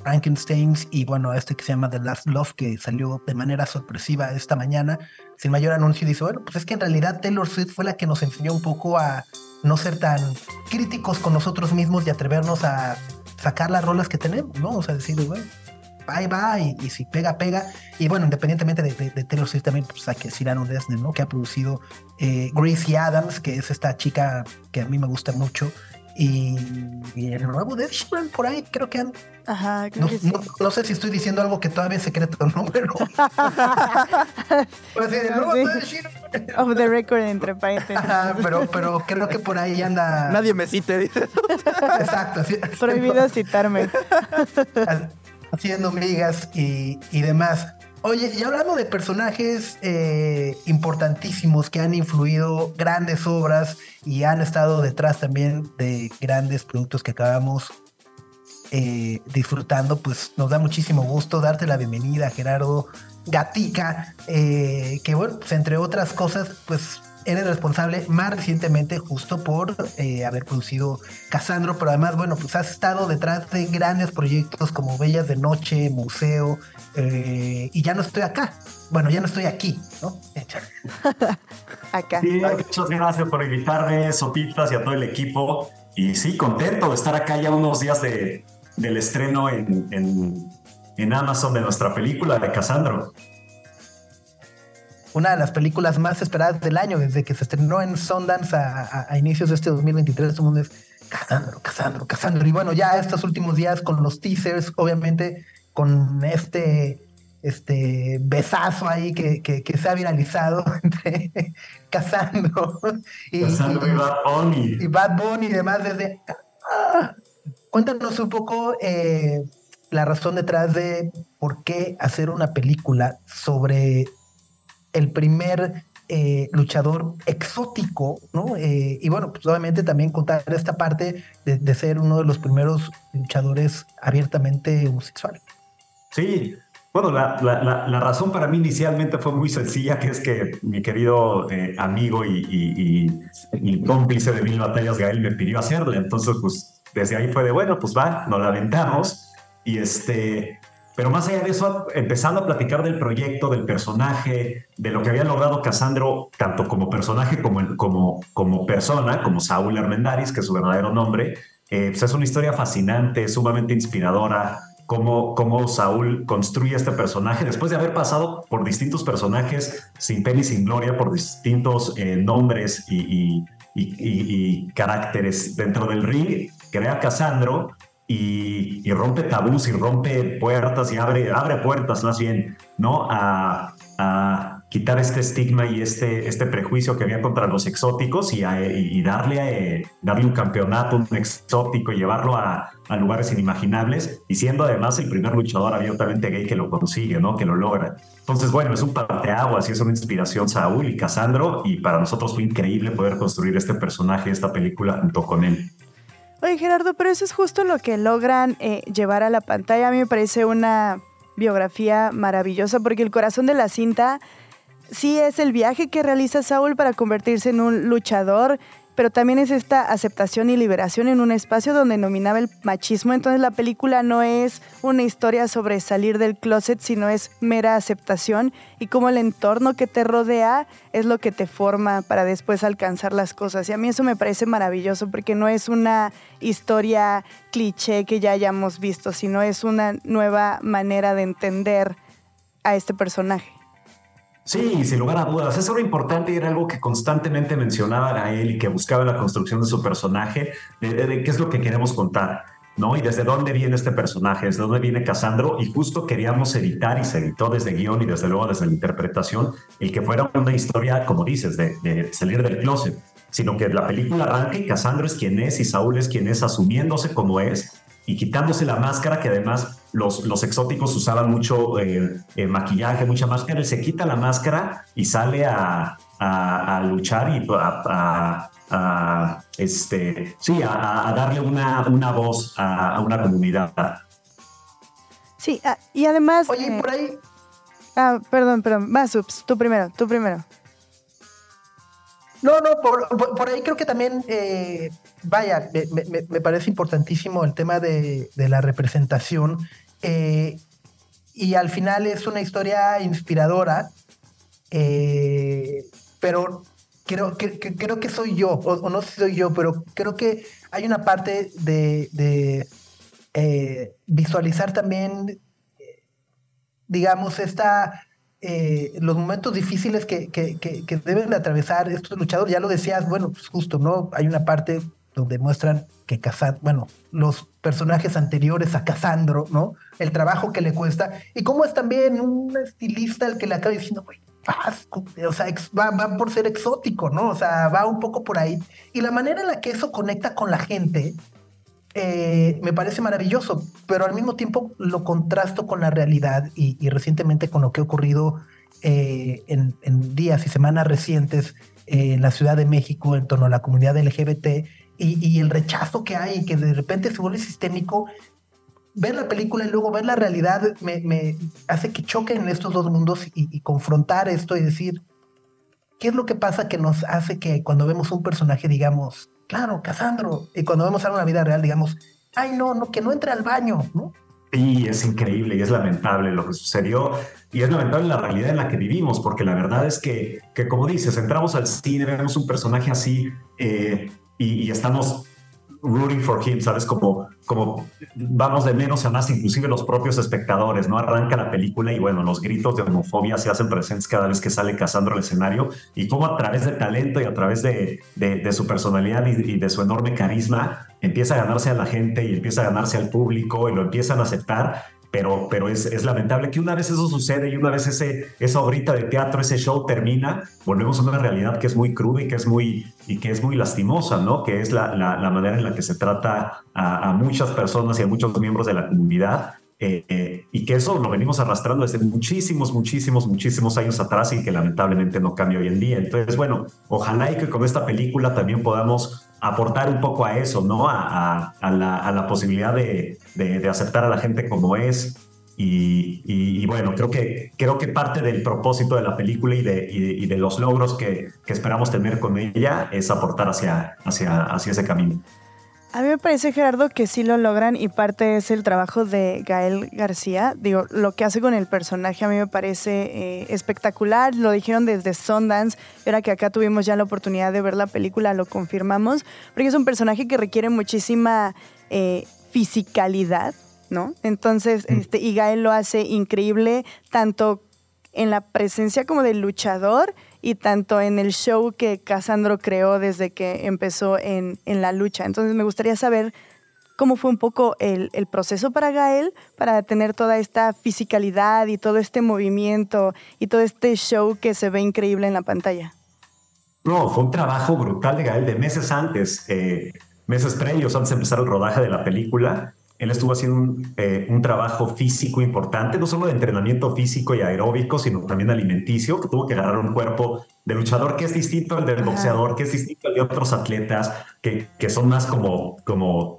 Frankensteins y bueno, este que se llama The Last Love que salió de manera sorpresiva esta mañana sin mayor anuncio y dice, bueno, pues es que en realidad Taylor Swift fue la que nos enseñó un poco a no ser tan críticos con nosotros mismos y atrevernos a sacar las rolas que tenemos, ¿no? O sea, decir, bueno, ahí va y, si pega, pega. Y bueno, independientemente de, de- de Taylor también, pues hay que decir ¿no? Que ha producido eh, Gracie Adams, que es esta chica que a mí me gusta mucho. Y, y el nuevo de Ed Sheeran por ahí creo que han... Ajá, creo No, que sí. no- no sé si estoy diciendo algo que todavía es secreto, ¿no? Pero... pues sí, el nuevo de Ed Sheeran. Off the record entre paréntesis. Ajá, pero, pero creo que por ahí anda... Nadie me cite, dice. Exacto. así- Prohibido citarme. haciendo migas y, y demás. Oye, y hablando de personajes eh, importantísimos que han influido grandes obras y han estado detrás también de grandes productos que acabamos eh, disfrutando, pues nos da muchísimo gusto darte la bienvenida, Gerardo Gatica, eh, que bueno, pues entre otras cosas, pues eres responsable más recientemente justo por eh, haber producido Casandro, pero además, bueno, pues has estado detrás de grandes proyectos como Bellas de Noche, Museo, eh, y ya no estoy acá. Bueno, ya no estoy aquí, ¿no? Acá. Sí, muchas gracias por invitarme, Sopitas y a todo el equipo. Y sí, contento de estar acá ya unos días de, del estreno en, en, en Amazon de nuestra película de Casandro. Una de las películas más esperadas del año, desde que se estrenó en Sundance a, a- a inicios de este 2023, todo el mundo es Casandro, Casandro, Casandro. Y bueno, ya estos últimos días con los teasers, obviamente con este, este besazo ahí que, que- que se ha viralizado entre Casandro y, Casandro y Bad Bunny. y Bad Bunny y demás desde... Ah, cuéntanos un poco eh, la razón detrás de por qué hacer una película sobre el primer eh, luchador exótico, ¿no? Eh, y bueno, pues obviamente también contar esta parte de, de ser uno de los primeros luchadores abiertamente homosexual. Sí, bueno, la, la- la- la razón para mí inicialmente fue muy sencilla, que es que mi querido eh, amigo y, y- y- y cómplice de mil batallas, Gael, me pidió hacerla. Entonces, pues desde ahí fue de, bueno, pues va, nos la aventamos. Y este, pero más allá de eso, empezando a platicar del proyecto, del personaje, de lo que había logrado Casandro, tanto como personaje como, como, como persona, como Saúl Armendáriz, que es su verdadero nombre, eh, pues es una historia fascinante, sumamente inspiradora, cómo, cómo Saúl construye este personaje después de haber pasado por distintos personajes sin pena y sin gloria, por distintos eh, nombres y, y- y- y- caracteres dentro del ring, crea Casandro y, y rompe tabús y rompe puertas y abre, abre puertas más bien, ¿no? A, a quitar este estigma y este, este prejuicio que había contra los exóticos y, a- y darle, eh, darle un campeonato, un exótico llevarlo a, a lugares inimaginables y siendo además el primer luchador abiertamente gay que lo consigue, ¿no? Que lo logra. Entonces, bueno, es un parteaguas y es una inspiración Saúl y Casandro y para nosotros fue increíble poder construir este personaje, esta película junto con él. Oye, Gerardo, pero eso es justo lo que logran eh, llevar a la pantalla. A mí me parece una biografía maravillosa porque el corazón de la cinta sí es el viaje que realiza Saúl para convertirse en un luchador pero también es esta aceptación y liberación en un espacio donde nominaba el machismo. Entonces la película no es una historia sobre salir del closet, sino es mera aceptación y cómo el entorno que te rodea es lo que te forma para después alcanzar las cosas. Y a mí eso me parece maravilloso porque no es una historia cliché que ya hayamos visto, sino es una nueva manera de entender a este personaje. Sí, sin lugar a dudas. Eso era importante y era algo que constantemente mencionaban a él y que buscaba la construcción de su personaje, de, qué es lo que queremos contar, ¿no? Y desde dónde viene este personaje, desde dónde viene Casandro. Y justo queríamos editar y se editó desde guion y desde luego desde la interpretación, el que fuera una historia, como dices, de, de salir del closet, sino que la película arranca y Casandro es quien es y Saúl es quien es, asumiéndose como es y quitándose la máscara, que además los, los exóticos usaban mucho eh, eh, maquillaje, mucha máscara, él se quita la máscara y sale a, a, luchar y a, este, sí, a, darle una, una voz a, una comunidad. Sí, ah, y además... Oye, eh, por ahí... Ah, perdón, perdón, más, tú primero, tú primero. No, no, por, ahí creo que también, eh, vaya, me, parece importantísimo el tema de, la representación. Eh, y al final es una historia inspiradora, eh, pero creo que, creo que soy yo, o, no soy yo, pero creo que hay una parte de, visualizar también, digamos, esta eh, los momentos difíciles que, que, deben atravesar estos luchadores. Ya lo decías, bueno, pues justo, ¿no? Hay una parte donde muestran que Casandro, bueno, los personajes anteriores a Casandro, ¿no? El trabajo que le cuesta. Y cómo es también un estilista el que le acaba diciendo, güey, o sea, va, va, por ser exótico, ¿no? O sea, va un poco por ahí. Y la manera en la que eso conecta con la gente, eh, me parece maravilloso, pero al mismo tiempo lo contrasto con la realidad y, recientemente con lo que ha ocurrido eh, en, días y semanas recientes eh, en la Ciudad de México en torno a la comunidad LGBT y, el rechazo que hay y que de repente se vuelve sistémico. Ver la película y luego ver la realidad me, hace que choquen estos dos mundos y, y confrontar esto y decir, ¿qué es lo que pasa que nos hace que cuando vemos un personaje digamos, claro, Casandro. Y cuando vemos a una vida real, digamos, ay, no, no, que no entre al baño, ¿no? Sí, es increíble y es lamentable lo que sucedió y es lamentable la realidad en la que vivimos, porque la verdad es que, que como dices, entramos al cine, vemos un personaje así eh, y, y, estamos rooting for him, ¿sabes? Como, como vamos de menos a más, inclusive los propios espectadores, ¿no? Arranca la película y bueno, los gritos de homofobia se hacen presentes cada vez que sale Casandro al escenario y cómo a través de talento y a través de, de, su personalidad y, de su enorme carisma empieza a ganarse a la gente y empieza a ganarse al público y lo empiezan a aceptar pero, pero es, es, lamentable que una vez eso sucede y una vez ese, esa obrita de teatro, ese show termina, volvemos a una realidad que es muy cruda y que es muy, y que es muy lastimosa, ¿no? Que es la, la, manera en la que se trata a, a, muchas personas y a muchos miembros de la comunidad. Eh, eh, y que eso lo venimos arrastrando desde muchísimos, muchísimos, muchísimos años atrás y que lamentablemente no cambia hoy en día. Entonces, bueno, ojalá y que con esta película también podamos aportar un poco a eso, ¿no? A, la, posibilidad de, aceptar a la gente como es. Y, bueno, creo que, creo que parte del propósito de la película y de, de los logros que, esperamos tener con ella es aportar hacia, hacia, hacia ese camino. A mí me parece, Gerardo, que sí lo logran y parte es el trabajo de Gael García. Digo, lo que hace con el personaje a mí me parece eh, espectacular. Lo dijeron desde Sundance. Ahora que acá tuvimos ya la oportunidad de ver la película, lo confirmamos. Porque es un personaje que requiere muchísima eh, fisicalidad, ¿no? Entonces, mm. este, y Gael lo hace increíble, tanto en la presencia como del luchador y tanto en el show que Casandro creó desde que empezó en, la lucha. Entonces me gustaría saber cómo fue un poco el, proceso para Gael para tener toda esta fisicalidad y todo este movimiento y todo este show que se ve increíble en la pantalla. No, fue un trabajo brutal de Gael de meses antes, eh, meses previos antes de empezar el rodaje de la película él estuvo haciendo eh, un, trabajo físico importante, no solo de entrenamiento físico y aeróbico, sino también alimenticio, que tuvo que agarrar un cuerpo de luchador que es distinto al del boxeador, que es distinto al de otros atletas, que, que son más como, como,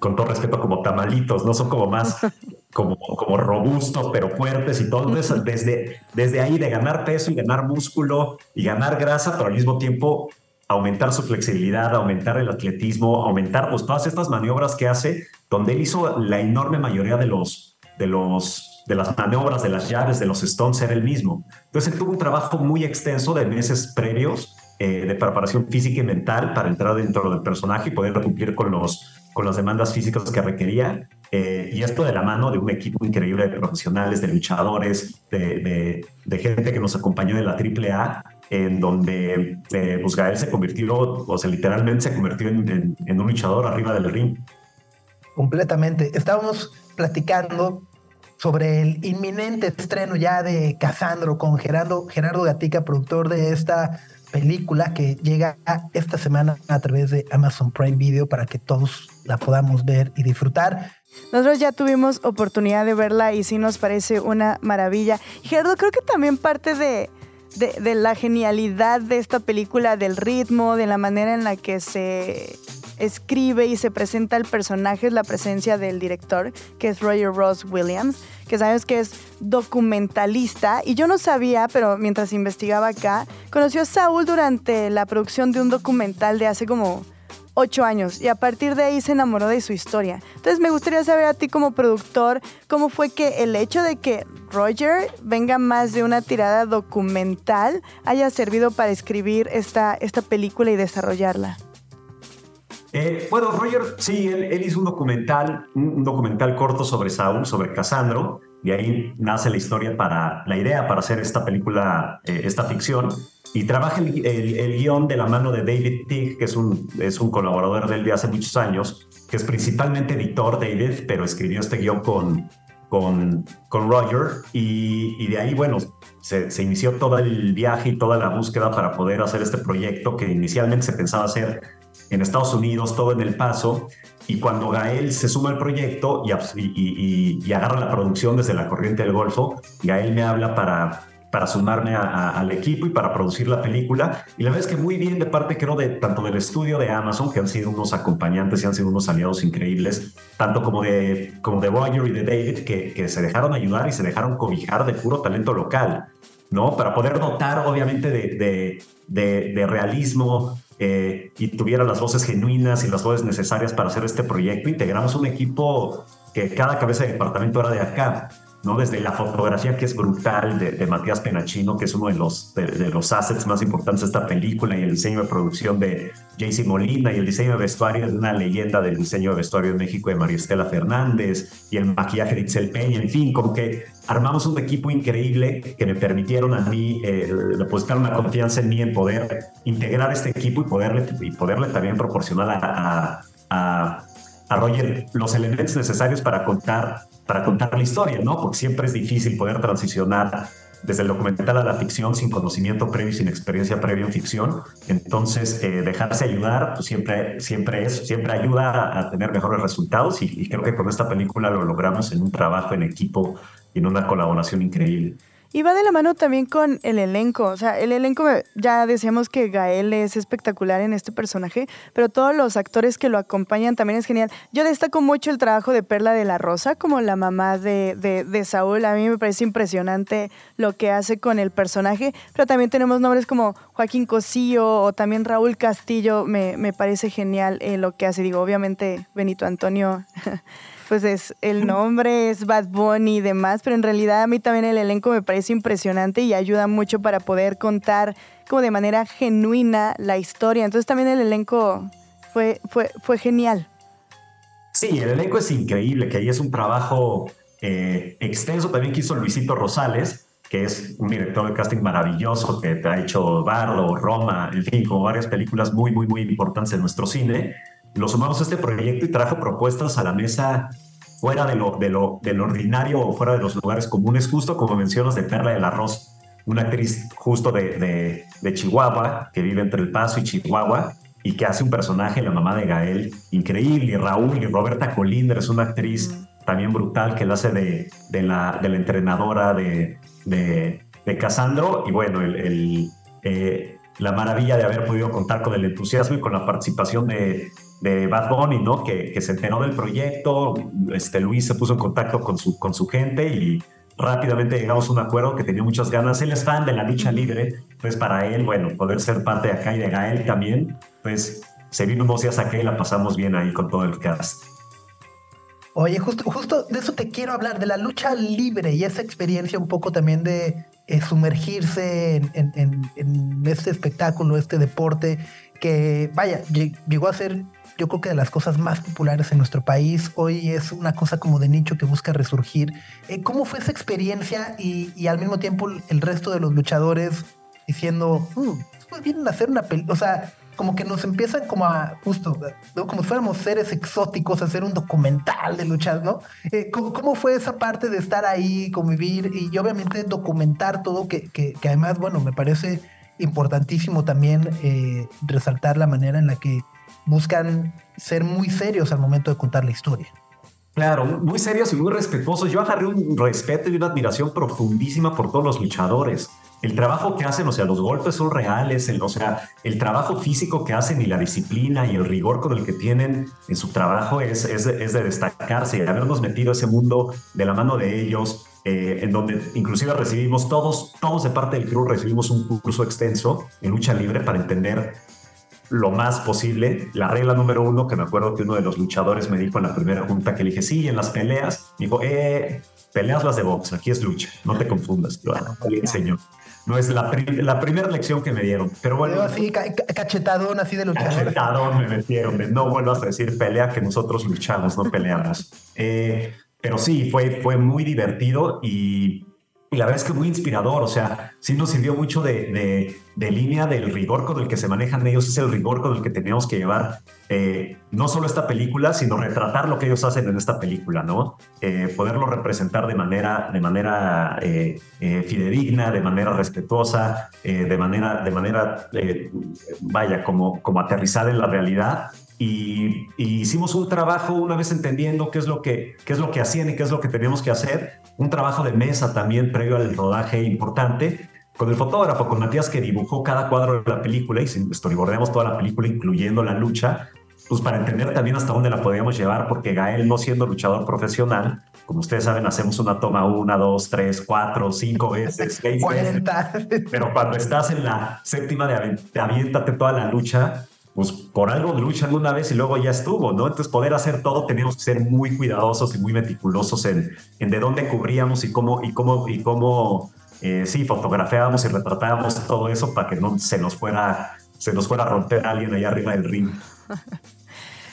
con todo respeto, como tamalitos, no son como más como, como robustos, pero fuertes y todo. eso desde, desde ahí de ganar peso y ganar músculo y ganar grasa, pero al mismo tiempo aumentar su flexibilidad, aumentar el atletismo, aumentar pues, todas estas maniobras que hace, donde él hizo la enorme mayoría de los, de los de las maniobras, de las llaves, de los stones, era el mismo. Entonces él tuvo un trabajo muy extenso de meses previos eh, de preparación física y mental para entrar dentro del personaje y poder cumplir con, los, con las demandas físicas que requería. Eh, y esto de la mano de un equipo increíble de profesionales, de luchadores, de, de, gente que nos acompañó de la AAA, en donde eh, pues Gael se convirtió, o sea, literalmente se convirtió en, en un luchador arriba del ring. Completamente. Estábamos platicando sobre el inminente estreno ya de Casandro con Gerardo, Gerardo Gatica, productor de esta película que llega esta semana a través de Amazon Prime Video para que todos la podamos ver y disfrutar. Nosotros ya tuvimos oportunidad de verla y sí nos parece una maravilla. Gerardo, creo que también parte de, de la genialidad de esta película, del ritmo, de la manera en la que se escribe y se presenta el personaje es la presencia del director, que es Roger Ross Williams, que sabes que es documentalista. Y yo no sabía, pero mientras investigaba acá, conoció a Saúl durante la producción de un documental de hace como ocho años y a partir de ahí se enamoró de su historia. Entonces me gustaría saber a ti como productor, cómo fue que el hecho de que Roger venga más de una tirada documental haya servido para escribir esta, esta película y desarrollarla. Eh, bueno, Roger, sí, él, hizo un documental, un, documental corto sobre Saúl, sobre Casandro, y ahí nace la historia para, la idea para hacer esta película, eh, esta ficción, y trabaja el, el, guion de la mano de David Tick, que es un, es un colaborador de él de hace muchos años, que es principalmente editor David, pero escribió este guion con, con, con Roger, y, y de ahí, bueno, se, se, inició todo el viaje y toda la búsqueda para poder hacer este proyecto que inicialmente se pensaba hacer en Estados Unidos, todo en El Paso, y cuando Gael se suma al proyecto y, y, agarra la producción desde la corriente del Golfo, Gael me habla para, para sumarme al equipo y para producir la película. Y la verdad es que muy bien de parte, creo, de tanto del estudio de Amazon, que han sido unos acompañantes y han sido unos aliados increíbles, tanto como de, como de Roger y de David, que, que se dejaron ayudar y se dejaron cobijar de puro talento local, ¿no? Para poder dotar, obviamente, de, de, de realismo, eh, y tuviera las voces genuinas y las voces necesarias para hacer este proyecto, integramos un equipo que cada cabeza de departamento era de acá. ¿No? Desde la fotografía que es brutal de, Matías Penachino, que es uno de los, de, los assets más importantes de esta película, y el diseño de producción de JC Molina, y el diseño de vestuario de una leyenda del diseño de vestuario en México de María Estela Fernández, y el maquillaje de Itzel Peña, en fin, como que armamos un equipo increíble que me permitieron a mí eh, depositar una confianza en mí en poder integrar este equipo y poderle, y poderle también proporcionar a, a, a Roger los elementos necesarios para contar para contar la historia, ¿no? Porque siempre es difícil poder transicionar desde el documental a la ficción sin conocimiento previo, sin experiencia previa en ficción. Entonces, eh, dejarse ayudar pues, siempre, siempre, es, siempre ayuda a, tener mejores resultados y, y creo que con esta película lo logramos en un trabajo en equipo y en una colaboración increíble. Y va de la mano también con el elenco. O sea, el elenco, ya decíamos que Gael es espectacular en este personaje, pero todos los actores que lo acompañan también es genial. Yo destaco mucho el trabajo de Perla de la Rosa como la mamá de, de, Saúl. A mí me parece impresionante lo que hace con el personaje, pero también tenemos nombres como Joaquín Cosío o también Raúl Castillo. Me, me parece genial eh, lo que hace. Digo, obviamente Benito Antonio. pues es el nombre, es Bad Bunny y demás, pero en realidad a mí también el elenco me parece impresionante y ayuda mucho para poder contar como de manera genuina la historia. Entonces también el elenco fue, fue, fue genial. Sí, el elenco es increíble, que ahí es un trabajo eh, extenso también que hizo Luisito Rosales, que es un director de casting maravilloso, que ha hecho Bardo, Roma, en fin, como varias películas muy, muy, muy importantes en nuestro cine lo sumamos a este proyecto y trajo propuestas a la mesa fuera de lo, de lo, del ordinario o fuera de los lugares comunes, justo como mencionas de Perla del Arroz, una actriz justo de, de, Chihuahua, que vive entre El Paso y Chihuahua, y que hace un personaje, la mamá de Gael, increíble, y Raúl y Roberta Colinder es una actriz también brutal que la hace de, de, la, de la entrenadora de, de, de Casandro, y bueno, el, eh, la maravilla de haber podido contar con el entusiasmo y con la participación de, de Bad Bunny, ¿no? Que, se enteró del proyecto, este, Luis se puso en contacto con su, con su gente y rápidamente llegamos a un acuerdo que tenía muchas ganas. Él es fan de la lucha libre Entonces para él, bueno, poder ser parte de acá y de Gael también, pues se vino unos días acá y la pasamos bien ahí con todo el cast. Oye, justo, justo de eso te quiero hablar, de la lucha libre y esa experiencia un poco también de eh, sumergirse en, este espectáculo, este deporte, que vaya, llegó a ser yo creo que de las cosas más populares en nuestro país. Hoy es una cosa como de nicho que busca resurgir. Eh, ¿Cómo fue esa experiencia y, al mismo tiempo el resto de los luchadores diciendo, mm, vienen a hacer una película? O sea, como que nos empiezan como a, justo, como si fuéramos seres exóticos, a hacer un documental de luchas, ¿no? Eh, ¿cómo, fue esa parte de estar ahí, convivir y, obviamente documentar todo, que, que, además, bueno, me parece importantísimo también eh, resaltar la manera en la que buscan ser muy serios al momento de contar la historia. Claro, muy serios y muy respetuosos. Yo agarré un respeto y una admiración profundísima por todos los luchadores el trabajo que hacen, o sea, los golpes son reales, el, o sea, el trabajo físico que hacen y la disciplina y el rigor con el que tienen en su trabajo es, es, de, destacarse y habernos metido ese mundo de la mano de ellos, eh, en donde inclusive recibimos todos, todos de parte del crew recibimos un curso extenso en lucha libre para entender lo más posible. La regla número uno, que me acuerdo que uno de los luchadores me dijo en la primera junta que le dije, sí, en las peleas, me dijo, eh, peleas las de box, aquí es lucha, no te confundas. Yo, ah, le enseñó. No es la, la primera lección que me dieron. Pero bueno. así, cachetadón, así de luchar. Cachetadón me metieron. De, no vuelvas a decir pelea que nosotros luchamos, no peleamos. Eh, pero sí, fue, fue muy divertido y y la verdad es que muy inspirador, o sea, sí nos sirvió mucho de, de, línea del rigor con el que se manejan ellos, es el rigor con el que tenemos que llevar eh, no solo esta película, sino retratar lo que ellos hacen en esta película, ¿no? Eh, poderlo representar de manera, de manera eh, fidedigna, de manera respetuosa, de manera, de manera vaya, como, como aterrizada en la realidad y, hicimos un trabajo una vez entendiendo qué es lo que qué es lo que hacían y qué es lo que teníamos que hacer un trabajo de mesa también previo al rodaje importante con el fotógrafo con Matías que dibujó cada cuadro de la película y storyboardamos toda la película incluyendo la lucha pues para entender también hasta dónde la podíamos llevar porque Gael no siendo luchador profesional como ustedes saben, hacemos una toma una, dos, tres, cuatro, cinco veces, seis veces. Pero cuando estás en la séptima de aviéntate toda la lucha, pues por algo luchan una vez y luego ya estuvo, ¿no? Entonces poder hacer todo teníamos que ser muy cuidadosos y muy meticulosos en, en de dónde cubríamos y cómo, y cómo, y cómo eh, sí, fotografiábamos y retratábamos todo eso para que no se nos fuera, se nos fuera a romper alguien allá arriba del ring.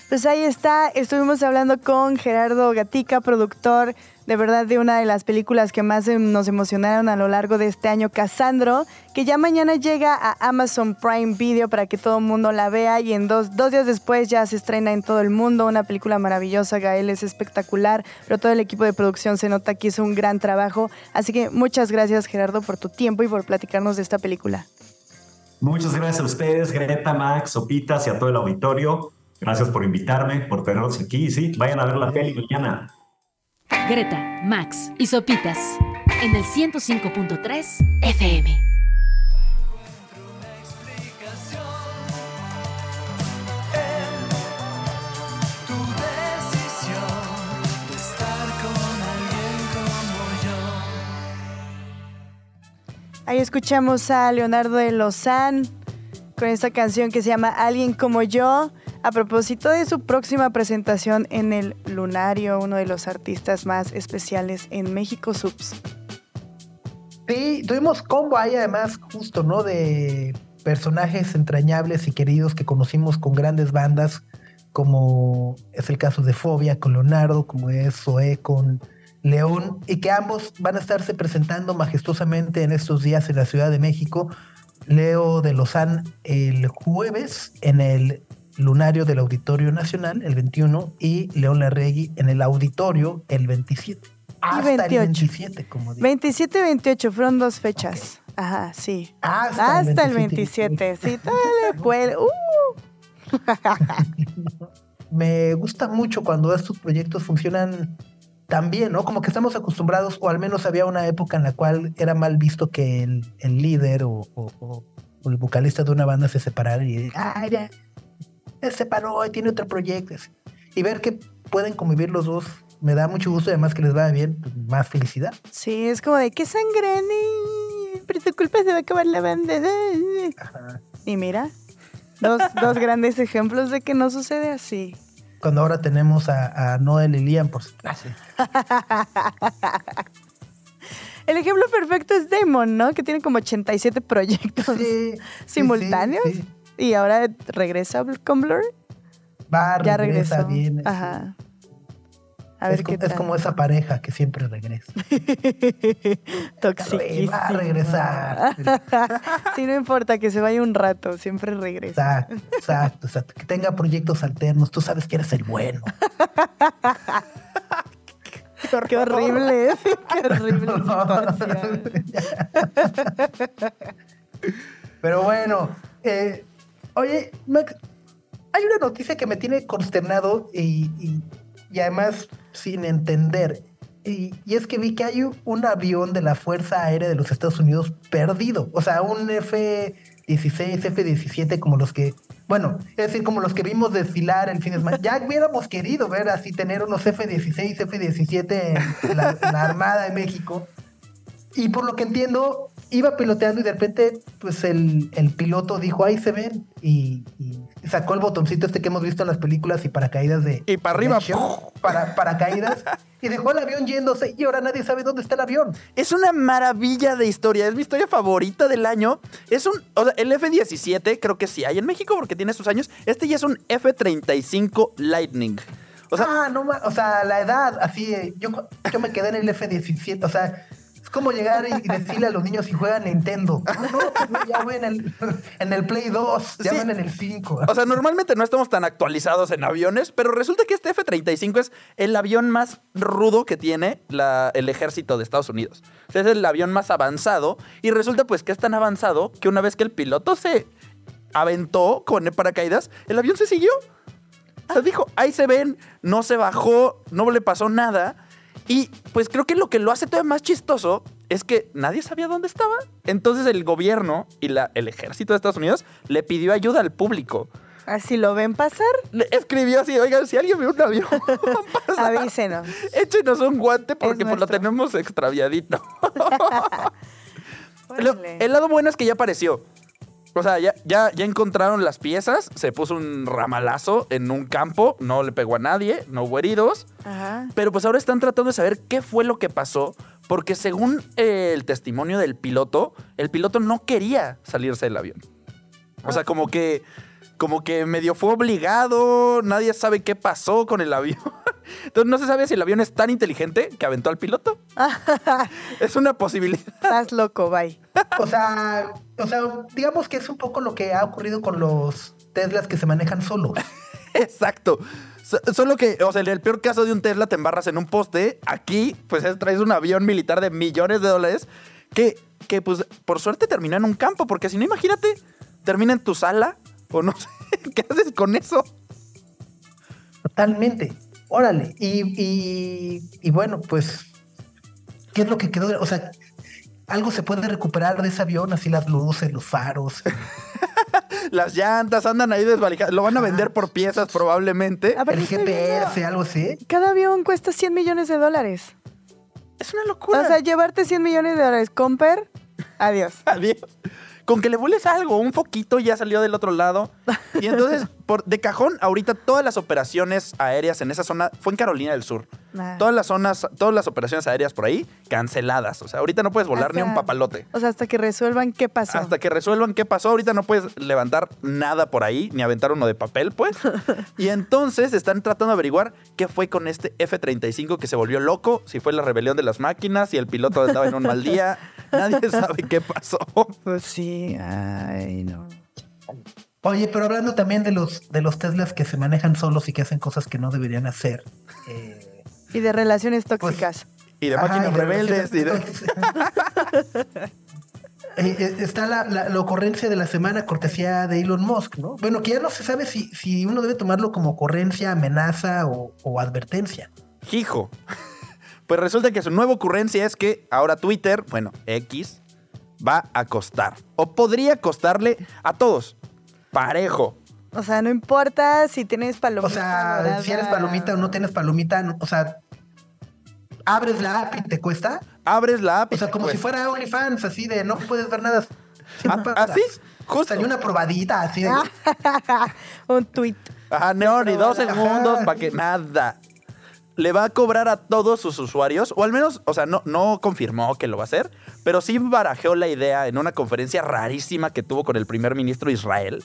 Pues ahí está, estuvimos hablando con Gerardo Gatica, productor de verdad de una de las películas que más em, nos emocionaron a lo largo de este año, Casandro, que ya mañana llega a Amazon Prime Video para que todo el mundo la vea y en dos, dos días después ya se estrena en todo el mundo, una película maravillosa, Gael es espectacular, pero todo el equipo de producción se nota que hizo un gran trabajo, así que muchas gracias Gerardo por tu tiempo y por platicarnos de esta película. Muchas gracias a ustedes, Greta, Max, Sopitas y a todo el auditorio. Gracias por invitarme, por tenernos aquí. Sí, vayan a ver la peli mañana. Greta, Max y Sopitas en el 105.3 FM. Ahí escuchamos a Leonardo de Lozán con esta canción que se llama Alguien como yo a propósito de su próxima presentación en el Lunario, uno de los artistas más especiales en México Subs. Sí, tuvimos combo ahí además justo, ¿no? De personajes entrañables y queridos que conocimos con grandes bandas, como es el caso de Fobia con Leonardo, como es Zoé con León, y que ambos van a estarse presentando majestuosamente en estos días en la Ciudad de México. Leo de Lozán el jueves en el Lunario del Auditorio Nacional el 21 y León Larregui en el Auditorio el 27. Hasta el 27, como digo. 27 y 28 fueron dos fechas. Ajá, sí. Hasta, el 27. Sí, todavía uh. Me gusta mucho cuando estos proyectos funcionan tan bien, ¿no? Como que estamos acostumbrados, o al menos había una época en la cual era mal visto que el, líder o, el vocalista de una banda se separara y, ah, ya, se separó y tiene otro proyecto. Y ver que pueden convivir los dos me da mucho gusto y además que les vaya bien, pues, más felicidad. Sí, es como de qué sangre pero su culpa se va a acabar la banda. Ajá. Y mira, dos, dos grandes ejemplos de que no sucede así. Cuando ahora tenemos a, a Noel y Liam, por supuesto. El ejemplo perfecto es Damon, ¿no? Que tiene como 87 proyectos sí, simultáneos. sí, sí. Y ahora regresa con Blur. Va, Ya regresa, regresó. viene. Ajá. A ver es, qué es como esa pareja que siempre regresa. Toxiquísima. Va a regresar. sí, no importa que se vaya un rato, siempre regresa. Exacto, exacto, exacto. Que tenga proyectos alternos. Tú sabes que eres el bueno. Qué horrible, qué horrible situación. Pero bueno, eh, oye, Max, hay una noticia que me tiene consternado y, y- y además sin entender. Y, y es que vi que hay un- avión de la Fuerza Aérea de los Estados Unidos perdido. O sea, un F-16, F-17 como los que, bueno, es decir, como los que vimos desfilar el fin de semana. Ya hubiéramos querido ver así tener unos F-16, F-17 en la, en la Armada de México. Y por lo que entiendo, iba piloteando y de repente, pues el, el piloto dijo, ahí se ven. Y, y sacó el botoncito este que hemos visto en las películas y paracaídas de... Y para arriba, action, para paracaídas. y dejó el avión yéndose y ahora nadie sabe dónde está el avión. Es una maravilla de historia. Es mi historia favorita del año. Es un. O sea, el F-17 creo que sí hay en México porque tiene sus años. Este ya es un F-35 Lightning. O sea, ah, no o sea, la edad, así, eh, yo, yo me quedé en el F-17, o sea, es como llegar y, decirle a los niños si juegan Nintendo. No, no, pues no, ya voy en el, en el Play 2, ya Sí. van en el 5. o sea, normalmente no estamos tan actualizados en aviones, pero resulta que este F-35 es el avión más rudo que tiene la- el ejército de Estados Unidos. O sea, es el avión más avanzado y resulta pues que es tan avanzado que una vez que el piloto se aventó con el paracaídas, el avión se siguió. O sea, dijo, ahí se ven, no se bajó, no le pasó nada. Y pues creo que lo que lo hace todavía más chistoso es que nadie sabía dónde estaba. Entonces el gobierno y la- el ejército de Estados Unidos le pidió ayuda al público. Así lo ven pasar, Le escribió así, oigan, si alguien ve un avión, avísenos. échenos un guante porque Es pues, lo tenemos extraviadito. El lado bueno es que ya apareció. O sea, ya, ya, ya encontraron las piezas, se puso un ramalazo en un campo, no le pegó a nadie, no hubo heridos. Ajá. Pero pues ahora están tratando de saber qué fue lo que pasó, porque según eh, el testimonio del piloto, el piloto no quería salirse del avión. O sea, como que, como que medio fue obligado, nadie sabe qué pasó con el avión. Entonces no se sabe si el avión es tan inteligente que aventó al piloto. es una posibilidad. Estás loco, bye. O sea, o sea, digamos que es un poco lo que ha ocurrido con los Teslas que se manejan solos. Exacto. So- Solo que, o sea, en el peor caso de un Tesla te embarras en un poste. Aquí, pues es- traes un avión militar de millones de dólares que, que, pues, por suerte terminó en un campo. Porque si no, imagínate, termina en tu sala o no sé. ¿Qué haces con eso? Totalmente. Órale. Y, y, y bueno, pues, ¿qué es lo que quedó? O sea, algo se puede recuperar de ese avión, así las luces, los faros. Las llantas andan ahí desvalijadas. Lo van a vender por piezas probablemente. A ver, el viendo, GPS, algo así. Cada avión cuesta 100 millones de dólares. Es una locura. O sea, llevarte 100 millones de dólares, Comper, adiós. Adiós. Con que le vueles algo, un foquito ya salió del otro lado. Y entonces, por, de cajón, ahorita todas las operaciones aéreas en esa zona, fue en Carolina del Sur. Nah. Todas las zonas, todas las operaciones aéreas por ahí, canceladas. O sea, ahorita no puedes volar ni un papalote. O sea, hasta que resuelvan qué pasó. Hasta que resuelvan qué pasó, ahorita no puedes levantar nada por ahí, ni aventar uno de papel, pues. y entonces están tratando de averiguar qué fue con este F-35 que se volvió loco, si fue la rebelión de las máquinas, si el piloto andaba en un mal día. Nadie sabe qué pasó. Pues sí, ay, no. Oye, pero hablando también de los, de los Teslas que se manejan solos y que hacen cosas que no deberían hacer. eh, Y de relaciones Pues, tóxicas. Y de ajá, máquinas y de rebeldes. y de- relaciones- Eh, eh, está la, la- la ocurrencia de la semana cortesía de Elon Musk, ¿no? Bueno, que ya no se sabe si, si uno debe tomarlo como ocurrencia, amenaza o, o advertencia. Hijo. Pues resulta que su nueva ocurrencia es que ahora Twitter, bueno, X, va a costar. O podría costarle a todos. Parejo. O sea, no importa si tienes palomita. O sea, dorada. si eres palomita o no tienes palomita, no- o sea, abres la app y te cuesta. Abres la app. O sea, y te como si fuera OnlyFans, así de no puedes ver nada. Ah. ¿Así? Justo. Salió una probadita así de. Un tweet. Ajá, no, ni dos segundos para que nada. Le va a cobrar a todos sus usuarios, o al menos, o sea, no, no confirmó que lo va a hacer, pero sí barajeó la idea en una conferencia rarísima que tuvo con el primer ministro de Israel.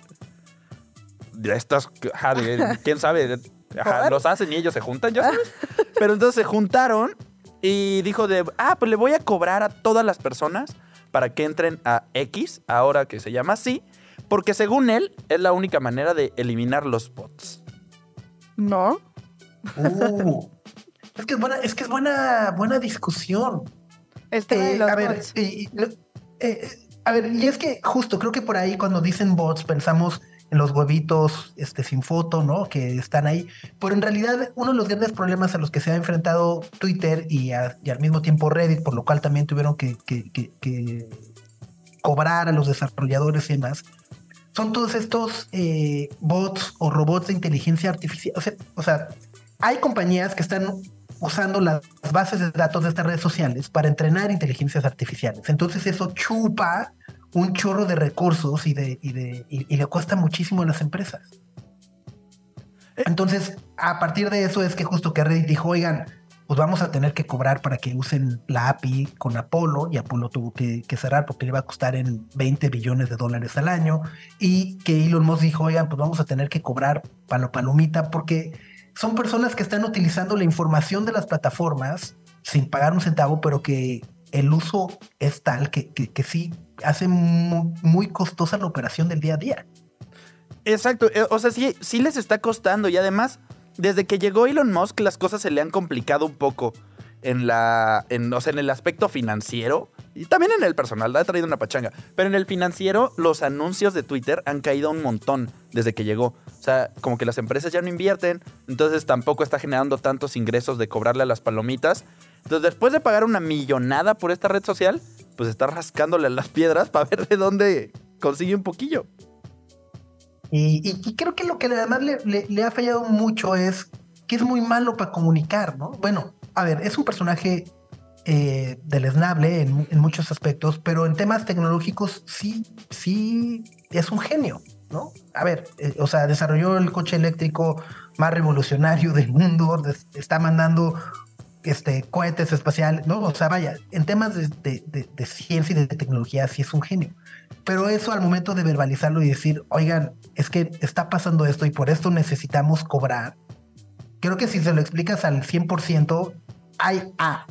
De estas, ajá, de- quién sabe, ajá, los hacen y ellos se juntan, ya sabes. Pero entonces se juntaron y dijo de, ah, pues le voy a cobrar a todas las personas para que entren a X, ahora que se llama así, porque según él es la única manera de eliminar los bots. ¿No? Uh. Es que es buena, es que es buena, buena discusión. Este Eh, a ver, eh, eh, a ver, y es que justo creo que por ahí cuando dicen bots pensamos en los huevitos este, sin foto, ¿no? Que están ahí. Pero en realidad uno de los grandes problemas a los que se ha enfrentado Twitter y, a- y al mismo tiempo Reddit, por lo cual también tuvieron que, que- que- que cobrar a los desarrolladores y demás, son todos estos eh, bots o robots de inteligencia artificial. O sea, o sea, hay compañías que están usando las bases de datos de estas redes sociales para entrenar inteligencias artificiales. Entonces eso chupa un chorro de recursos y, de, y, de, y, y le cuesta muchísimo a las empresas. Entonces, a partir de eso es que justo que Reddit dijo, oigan, pues vamos a tener que cobrar para que usen la API con Apolo y Apolo tuvo que, que cerrar porque le iba a costar en 20 billones de dólares al año y que Elon Musk dijo, oigan, pues vamos a tener que cobrar palo palomita porque son personas que están utilizando la información de las plataformas sin pagar un centavo, pero que el uso es tal que, que, sí hace mu- muy costosa la operación del día a día. Exacto, eh, o sea, sí, sí les está costando y además, desde que llegó Elon Musk, las cosas se le han complicado un poco en la, en, o sea, en el aspecto financiero y también en el personal, ha traído una pachanga, pero en el financiero los anuncios de Twitter han caído un montón desde que llegó. O sea, como que las empresas ya no invierten, entonces tampoco está generando tantos ingresos de cobrarle a las palomitas. Entonces, después de pagar una millonada por esta red social, pues está rascándole a las piedras para ver de dónde consigue un poquillo. Y, y- creo que lo que además le- le ha fallado mucho es que es muy malo para comunicar, ¿no? Bueno, a ver, es un personaje eh, deleznable en, mu- en muchos aspectos, pero en temas tecnológicos sí, sí es un genio, ¿no? A ver, eh, o sea, desarrolló el coche eléctrico más revolucionario del mundo, está mandando este, cohetes espaciales, ¿no? O sea, vaya, en temas de- de ciencia y de tecnología sí es un genio. Pero eso al momento de verbalizarlo y decir, oigan, es que está pasando esto y por esto necesitamos cobrar. Creo que si se lo explicas al 100%, hay A.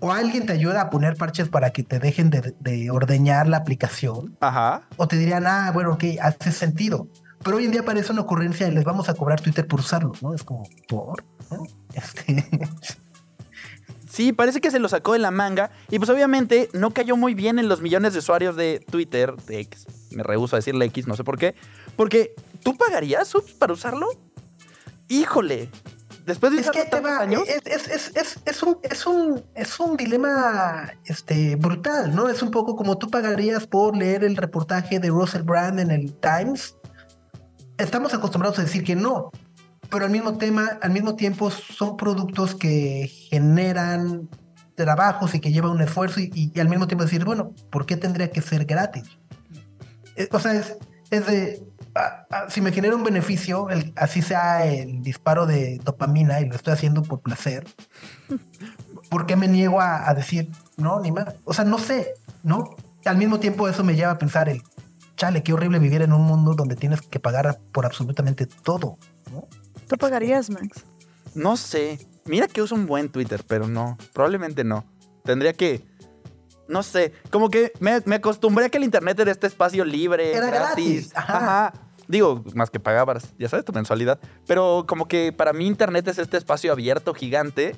O alguien te ayuda a poner parches para que te dejen de, de ordeñar la aplicación. Ajá. O te dirían, ah, bueno, ok, hace sentido. Pero hoy en día aparece una ocurrencia y les vamos a cobrar Twitter por usarlo, ¿no? Es como, ¿por? ¿No? Este, Sí, parece que se lo sacó de la manga y pues obviamente no cayó muy bien en los millones de usuarios de Twitter, de X. Me rehuso a decirle X, no sé por qué. Porque, ¿tú pagarías subs para usarlo? Híjole. Después de es que te va, años. es, es, es, es, es un, es, un, es un dilema este, brutal, ¿no? Es un poco como tú pagarías por leer el reportaje de Russell Brand en el Times. Estamos acostumbrados a decir que no, pero al mismo, tema, al mismo tiempo son productos que generan trabajos y que llevan un esfuerzo y, y- y al mismo tiempo decir, bueno, ¿por qué tendría que ser gratis? Eh, o sea, es, es de, si me genera un beneficio, el- así sea el disparo de dopamina y lo estoy haciendo por placer, ¿por qué me niego a, a decir, no, ni más? O sea, no sé, ¿no? Al mismo tiempo eso me lleva a pensar el, chale, qué horrible vivir en un mundo donde tienes que pagar por absolutamente todo, ¿no? ¿Tú pagarías, Max? No sé. Mira que uso un buen Twitter, pero no. Probablemente no. Tendría que. No sé. Como que me, me acostumbré a que el internet era este espacio libre, Era gratis. gratis, ajá. Digo, más que pagabas, ya sabes, tu mensualidad. Pero como que para mí internet es este espacio abierto, gigante.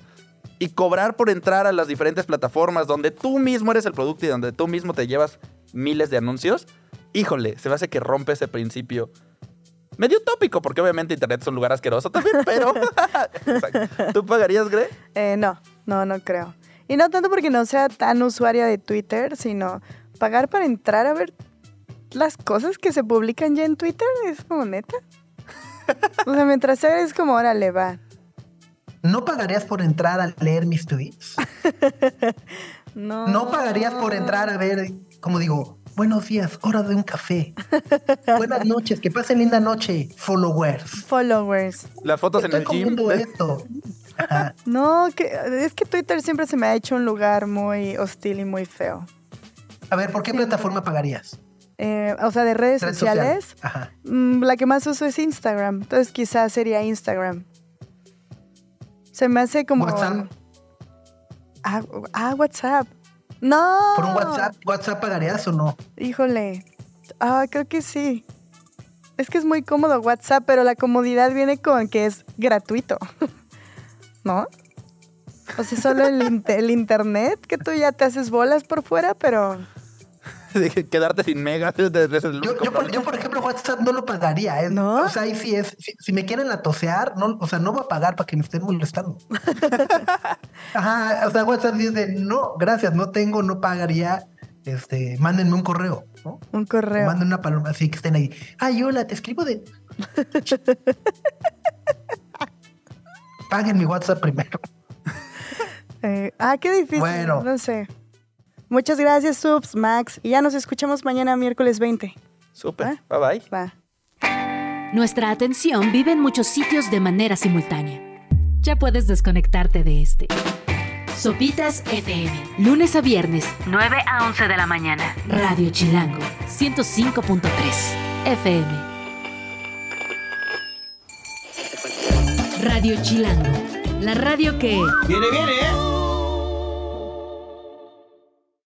Y cobrar por entrar a las diferentes plataformas donde tú mismo eres el producto y donde tú mismo te llevas miles de anuncios. Híjole, se me hace que rompe ese principio. Medio utópico, porque obviamente internet es un lugar asqueroso también, pero... ¿Tú pagarías, Gre? Eh, no, no, no creo. Y no tanto porque no sea tan usuaria de Twitter, sino pagar para entrar a ver las cosas que se publican ya en Twitter es como neta. O sea, mientras sea es como, órale, va. ¿no pagarías por entrar a leer mis tweets? No. ¿No pagarías por entrar a ver, como digo, buenos días, hora de un café? Buenas noches, que pasen linda noche, followers. Followers. Las fotos en el gym. comiendo esto. No, que, es que Twitter siempre se me ha hecho un lugar muy hostil y muy feo. A ver, ¿por qué plataforma pagarías? Eh, o sea, de redes Red social. sociales, Ajá. mm, la que más uso es Instagram. Entonces quizás sería Instagram. Se me hace como... WhatsApp. Ah, ah, WhatsApp. No. ¿Por un WhatsApp, WhatsApp pagarías o no? Híjole. Ah, creo que sí. Es que es muy cómodo WhatsApp, pero la comodidad viene con que es gratuito. ¿No? O sea, solo el internet, que tú ya te haces bolas por fuera, pero... De que Quedarte sin megas. Yo, por, yo, por ejemplo, WhatsApp no lo pagaría. ¿eh? ¿No? O sea, ahí sí es. Si, si me quieren atosear, no, o sea, no va a pagar para que me estén molestando. Ajá, o sea, WhatsApp dice, no, gracias, no tengo, no pagaría. Este, mándenme un correo, ¿no? Un O correo. manden una paloma así que estén ahí. Ay, hola, te escribo de. Paguen mi WhatsApp primero. Eh, ah, qué difícil. Bueno. No sé. Muchas gracias, Subs, Max. Y ya nos escuchamos mañana, miércoles 20. Súper. Bye bye. Va. Nuestra atención vive en muchos sitios de manera simultánea. Ya puedes desconectarte de este. Sopitas FM. Lunes a viernes, 9 a 11 de la mañana. Radio Chilango, 105.3 FM. Radio Chilango. La radio que... Viene, viene, ¿eh?